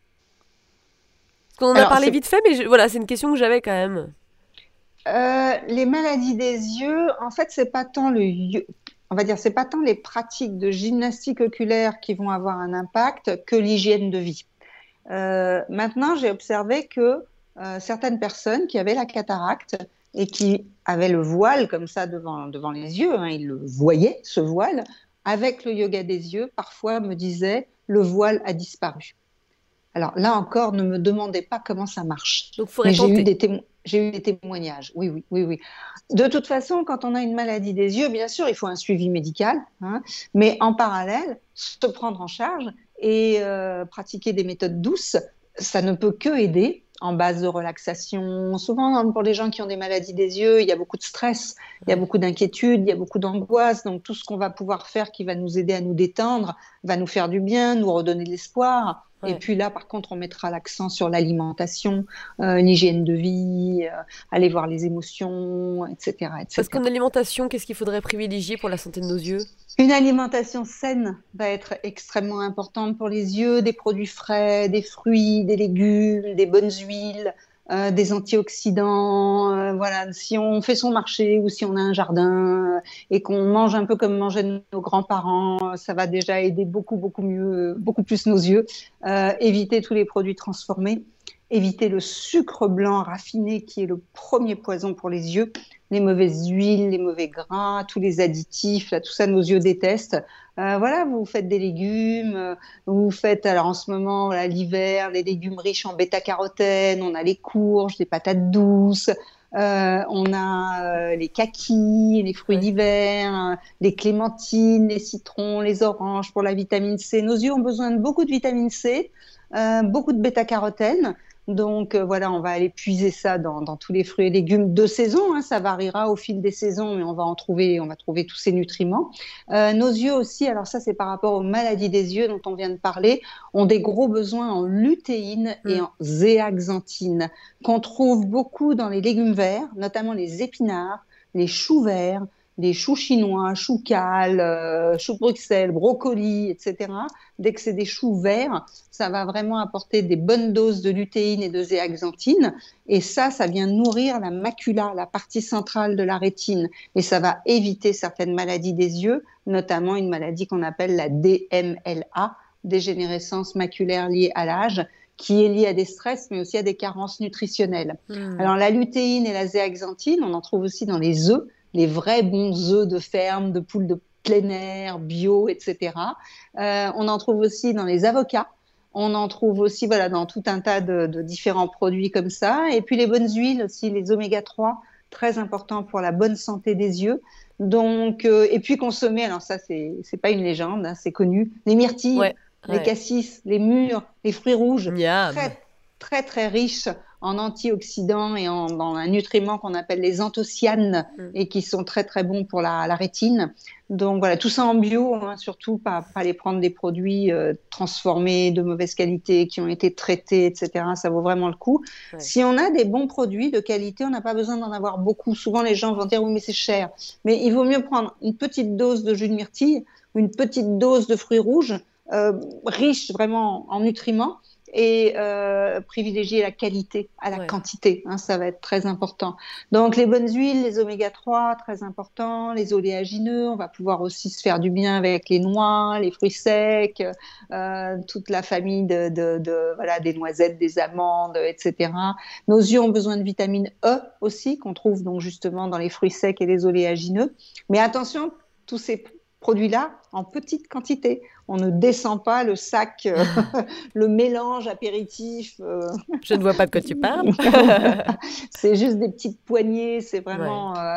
Parce qu'on en a parlé vite fait, mais voilà, c'est une question que j'avais quand même. Euh, les maladies des yeux, en fait, c'est pas tant le, on va dire, c'est pas tant les pratiques de gymnastique oculaire qui vont avoir un impact que l'hygiène de vie. Euh, maintenant, j'ai observé que euh, certaines personnes qui avaient la cataracte et qui avaient le voile comme ça devant, devant les yeux, hein, ils le voyaient, ce voile, avec le yoga des yeux, parfois me disaient le voile a disparu. Alors là encore, ne me demandez pas comment ça marche. Donc, j'ai eu des témoins j'ai eu des témoignages. Oui, oui, oui, oui. De toute façon, quand on a une maladie des yeux, bien sûr, il faut un suivi médical, hein, mais en parallèle, se prendre en charge et euh, pratiquer des méthodes douces, ça ne peut que aider en base de relaxation. Souvent, hein, pour les gens qui ont des maladies des yeux, il y a beaucoup de stress, il y a beaucoup d'inquiétude, il y a beaucoup d'angoisse. Donc, tout ce qu'on va pouvoir faire qui va nous aider à nous détendre va nous faire du bien, nous redonner de l'espoir. Et puis là, par contre, on mettra l'accent sur l'alimentation, euh, l'hygiène de vie, euh, aller voir les émotions, etc. etc. Parce qu'en alimentation, qu'est-ce qu'il faudrait privilégier pour la santé de nos yeux? Une alimentation saine va être extrêmement importante pour les yeux, des produits frais, des fruits, des légumes, des bonnes huiles, euh, des antioxydants. Euh, voilà, si on fait son marché ou si on a un jardin euh, et qu'on mange un peu comme mangeaient nos grands-parents, ça va déjà aider beaucoup, beaucoup mieux, beaucoup plus nos yeux. éviter tous les produits transformés éviter le sucre blanc raffiné qui est le premier poison pour les yeux, les mauvaises huiles, les mauvais gras, tous les additifs, là, tout ça nos yeux détestent. Euh, voilà, vous faites des légumes, euh, vous faites alors en ce moment l'hiver les légumes riches en bêta-carotène, on a les courges, les patates douces. Euh, on a les kakis, les fruits d'hiver, les clémentines, les citrons, les oranges pour la vitamine C. Nos yeux ont besoin de beaucoup de vitamine C, beaucoup de bêta-carotène. Donc euh, voilà, on va aller puiser ça dans, tous les fruits et légumes de saison. Hein. ça variera au fil des saisons, mais on va en trouver, on va trouver tous ces nutriments. Euh, nos yeux aussi, alors ça c'est par rapport aux maladies des yeux dont on vient de parler, ont des gros besoins en lutéine et mm. en zéaxanthine qu'on trouve beaucoup dans les légumes verts, notamment les épinards, les choux verts, des choux chinois, choux cales, euh, choux Bruxelles, brocolis, etc. Dès que c'est des choux verts, ça va vraiment apporter des bonnes doses de lutéine et de zéaxanthine. Et ça, ça vient nourrir la macula, la partie centrale de la rétine. Et ça va éviter certaines maladies des yeux, notamment une maladie qu'on appelle la DMLA, dégénérescence maculaire liée à l'âge, qui est lié à des stress, mais aussi à des carences nutritionnelles. Hmm. Alors la lutéine et la zéaxanthine, on en trouve aussi dans les œufs, les vrais bons œufs de ferme, de poules de plein air, bio, etc. Euh, on en trouve aussi dans les avocats. On en trouve aussi voilà, dans tout un tas de, de, différents produits comme ça. Et puis les bonnes huiles aussi, les oméga 3, très important pour la bonne santé des yeux. Donc, euh, et puis consommer, alors ça, c'est, pas une légende, hein, c'est connu, les myrtilles, les cassis, les mûres, les fruits rouges, très, très, très riches en antioxydants et en, dans un nutriment qu'on appelle les anthocyanes mm. et qui sont très très bons pour la, la rétine. Donc voilà, tout ça en bio, hein, surtout pas, pas aller prendre des produits euh, transformés de mauvaise qualité, qui ont été traités, etc. Ça vaut vraiment le coup. Si on a des bons produits de qualité, on n'a pas besoin d'en avoir beaucoup. Souvent les gens vont dire oui mais c'est cher. Mais il vaut mieux prendre une petite dose de jus de myrtille ou une petite dose de fruits rouges, euh, riches vraiment en nutriments et euh, privilégier la qualité à la quantité. Hein, ça va être très important. Donc les bonnes huiles, les oméga 3, très important. Les oléagineux, on va pouvoir aussi se faire du bien avec les noix, les fruits secs, euh, toute la famille de, de, de, voilà des noisettes, des amandes, etc. Nos yeux ont besoin de vitamine E aussi qu'on trouve donc justement dans les fruits secs et les oléagineux. Mais attention, tous ces produits-là en petite quantité. On ne descend pas le sac, euh, le mélange apéritif. Euh. Je ne vois pas de quoi tu parles. c'est juste des petites poignées, c'est vraiment euh,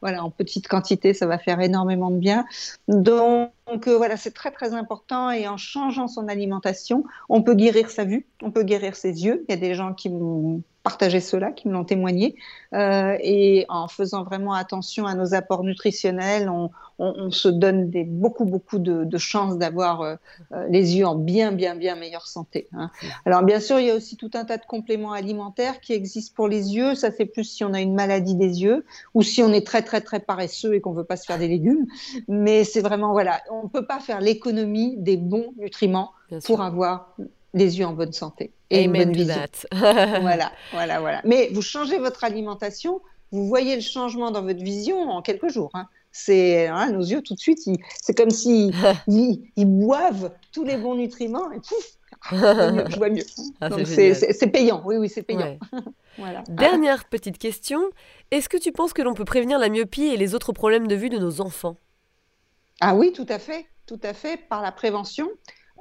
voilà, en petite quantité, ça va faire énormément de bien. Donc voilà, c'est très très important et en changeant son alimentation, on peut guérir sa vue, on peut guérir ses yeux. Il y a des gens qui m'ont partagé cela, qui me l'ont témoigné. et en faisant vraiment attention à nos apports nutritionnels, on, on se donne des beaucoup, beaucoup de, chances d'avoir euh, euh, les yeux en bien, bien, bien meilleure santé. Hein. Alors, bien sûr, il y a aussi tout un tas de compléments alimentaires qui existent pour les yeux. Ça, c'est plus si on a une maladie des yeux ou si on est très, très, très paresseux et qu'on veut pas se faire des légumes. Mais c'est vraiment, voilà, on ne peut pas faire l'économie des bons nutriments pour avoir les yeux en bonne santé et une bonne vision. voilà, voilà, voilà. Mais vous changez votre alimentation, vous voyez le changement dans votre vision en quelques jours. Hein c'est hein, nos yeux tout de suite, c'est comme s'ils ils, boivent tous les bons nutriments et pouf, je vois mieux. Ah, c'est payant, oui, oui, c'est payant. Dernière petite question, est-ce que tu penses que l'on peut prévenir la myopie et les autres problèmes de vue de nos enfants? Ah oui, tout à fait, tout à fait, par la prévention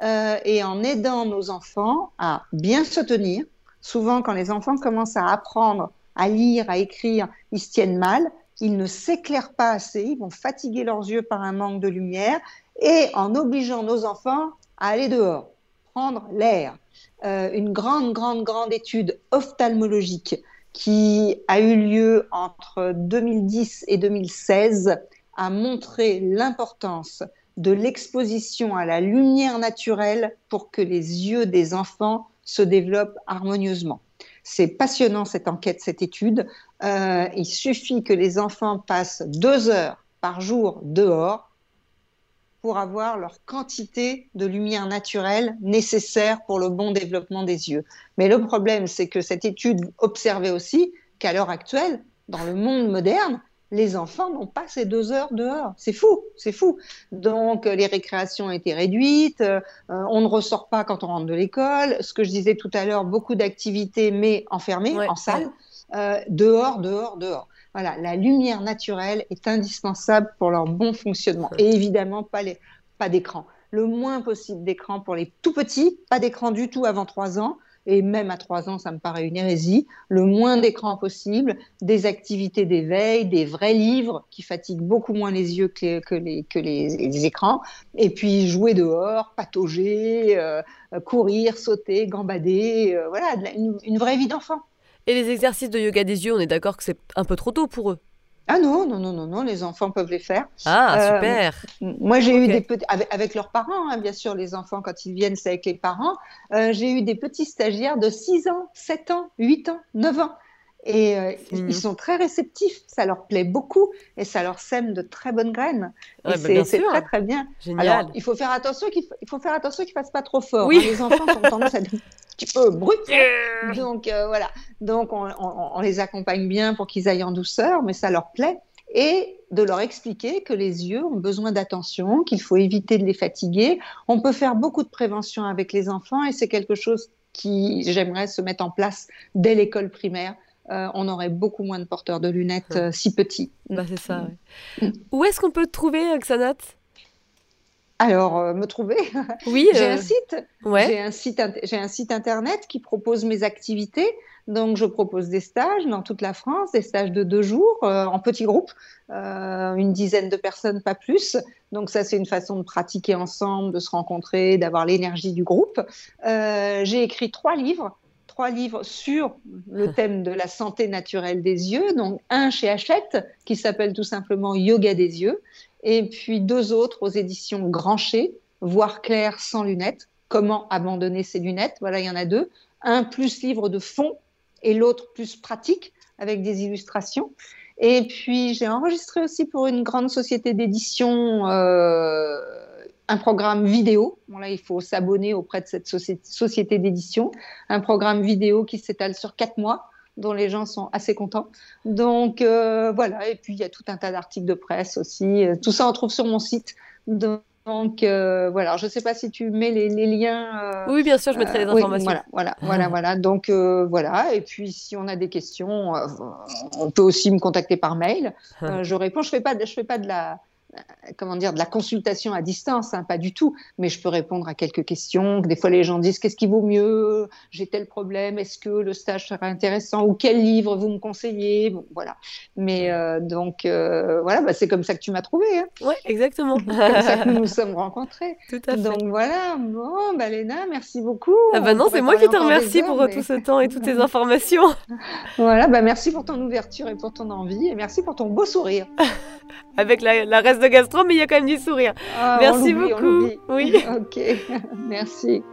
euh, et en aidant nos enfants à bien se tenir. Souvent, quand les enfants commencent à apprendre à lire, à écrire, ils se tiennent mal ils ne s'éclairent pas assez, ils vont fatiguer leurs yeux par un manque de lumière, et en obligeant nos enfants à aller dehors, prendre l'air. Euh, une grande, grande, grande étude ophtalmologique qui a eu lieu entre 2010 et 2016 a montré l'importance de l'exposition à la lumière naturelle pour que les yeux des enfants se développent harmonieusement. C'est passionnant cette enquête, cette étude. Euh, il suffit que les enfants passent deux heures par jour dehors pour avoir leur quantité de lumière naturelle nécessaire pour le bon développement des yeux. Mais le problème, c'est que cette étude observait aussi qu'à l'heure actuelle, dans le monde moderne, les enfants n'ont pas ces deux heures dehors. C'est fou, c'est fou. Donc les récréations ont été réduites, euh, on ne ressort pas quand on rentre de l'école. Ce que je disais tout à l'heure, beaucoup d'activités mais enfermées en salle, euh, dehors, dehors, dehors. Voilà, la lumière naturelle est indispensable pour leur bon fonctionnement. Et évidemment, pas, d'écran. Le moins possible d'écran pour les tout petits, pas d'écran du tout avant trois ans et même à trois ans, ça me paraît une hérésie, le moins d'écran possible, des activités d'éveil, des vrais livres qui fatiguent beaucoup moins les yeux que les, que les, écrans, et puis jouer dehors, patauger, euh, courir, sauter, gambader, euh, voilà, une vraie vie d'enfant. Et les exercices de yoga des yeux, on est d'accord que c'est un peu trop tôt pour eux ah non, non, non, non, non, les enfants peuvent les faire. Ah, euh, super. Moi, j'ai eu des petits, avec, leurs parents, hein, bien sûr, les enfants, quand ils viennent, c'est avec les parents. Euh, j'ai eu des petits stagiaires de 6 ans, 7 ans, 8 ans, 9 ans. Et euh, ils sont très réceptifs, ça leur plaît beaucoup et ça leur sème de très bonnes graines. et bah, c'est très très bien. Génial. Alors, il faut faire attention qu'il faut faire attention qu'ils fassent pas trop fort. Oui. Hein. Les enfants ont tendance à être un petit peu brut. Donc euh, voilà. Donc on, on, les accompagne bien pour qu'ils aillent en douceur, mais ça leur plaît. Et de leur expliquer que les yeux ont besoin d'attention, qu'il faut éviter de les fatiguer. On peut faire beaucoup de prévention avec les enfants et c'est quelque chose qui, j'aimerais, se mettre en place dès l'école primaire. On aurait beaucoup moins de porteurs de lunettes si petits. Bah, c'est ça. Mm. Où est-ce qu'on peut te trouver, Xanat? Alors, euh, me trouver. Oui. j'ai un site. J'ai un site. J'ai un site internet qui propose mes activités. Donc, je propose des stages dans toute la France, des stages de deux jours euh, en petits groupes, euh, une dizaine de personnes, pas plus. Donc, ça, c'est une façon de pratiquer ensemble, de se rencontrer, d'avoir l'énergie du groupe. j'ai écrit trois livres trois livres sur le thème de la santé naturelle des yeux. Donc, un chez Hachette qui s'appelle tout simplement Yoga des yeux et puis deux autres aux éditions Grancher, Voir clair sans lunettes, comment abandonner ses lunettes. Voilà, il y en a deux. Un plus livre de fond et l'autre plus pratique avec des illustrations. Et puis j'ai enregistré aussi pour une grande société d'édition euh, un programme vidéo. Bon, là, il faut s'abonner auprès de cette société d'édition. Un programme vidéo qui s'étale sur quatre mois dont les gens sont assez contents. Donc euh, voilà, et puis il y a tout un tas d'articles de presse aussi. Euh, tout ça on trouve sur mon site. Donc euh, voilà, je ne sais pas si tu mets les, liens. oui, bien sûr, je mettrai les informations. voilà, voilà, voilà, voilà. Donc voilà, et puis si on a des questions, on peut aussi me contacter par mail. je réponds. Je fais pas, je fais pas de la comment dire, de la consultation à distance, hein, pas du tout, mais je peux répondre à quelques questions. Des fois, les gens disent qu'est-ce qui vaut mieux J'ai tel problème, est-ce que le stage sera intéressant Ou quel livre vous me conseillez bon, Voilà. Mais euh, donc, euh, voilà, bah, c'est comme ça que tu m'as trouvé. Hein. Oui, exactement. comme ça que nous nous sommes rencontrés. Tout à fait. Donc voilà, bon, bah, Léna, merci beaucoup. Ah bah non, c'est moi qui te remercie pour tout ce temps et toutes ces informations. voilà, bah merci pour ton ouverture et pour ton envie, et merci pour ton beau sourire. Avec la, la reste de gastro, mais il y a quand même du sourire. Ah, Merci beaucoup. Oui. ok, merci.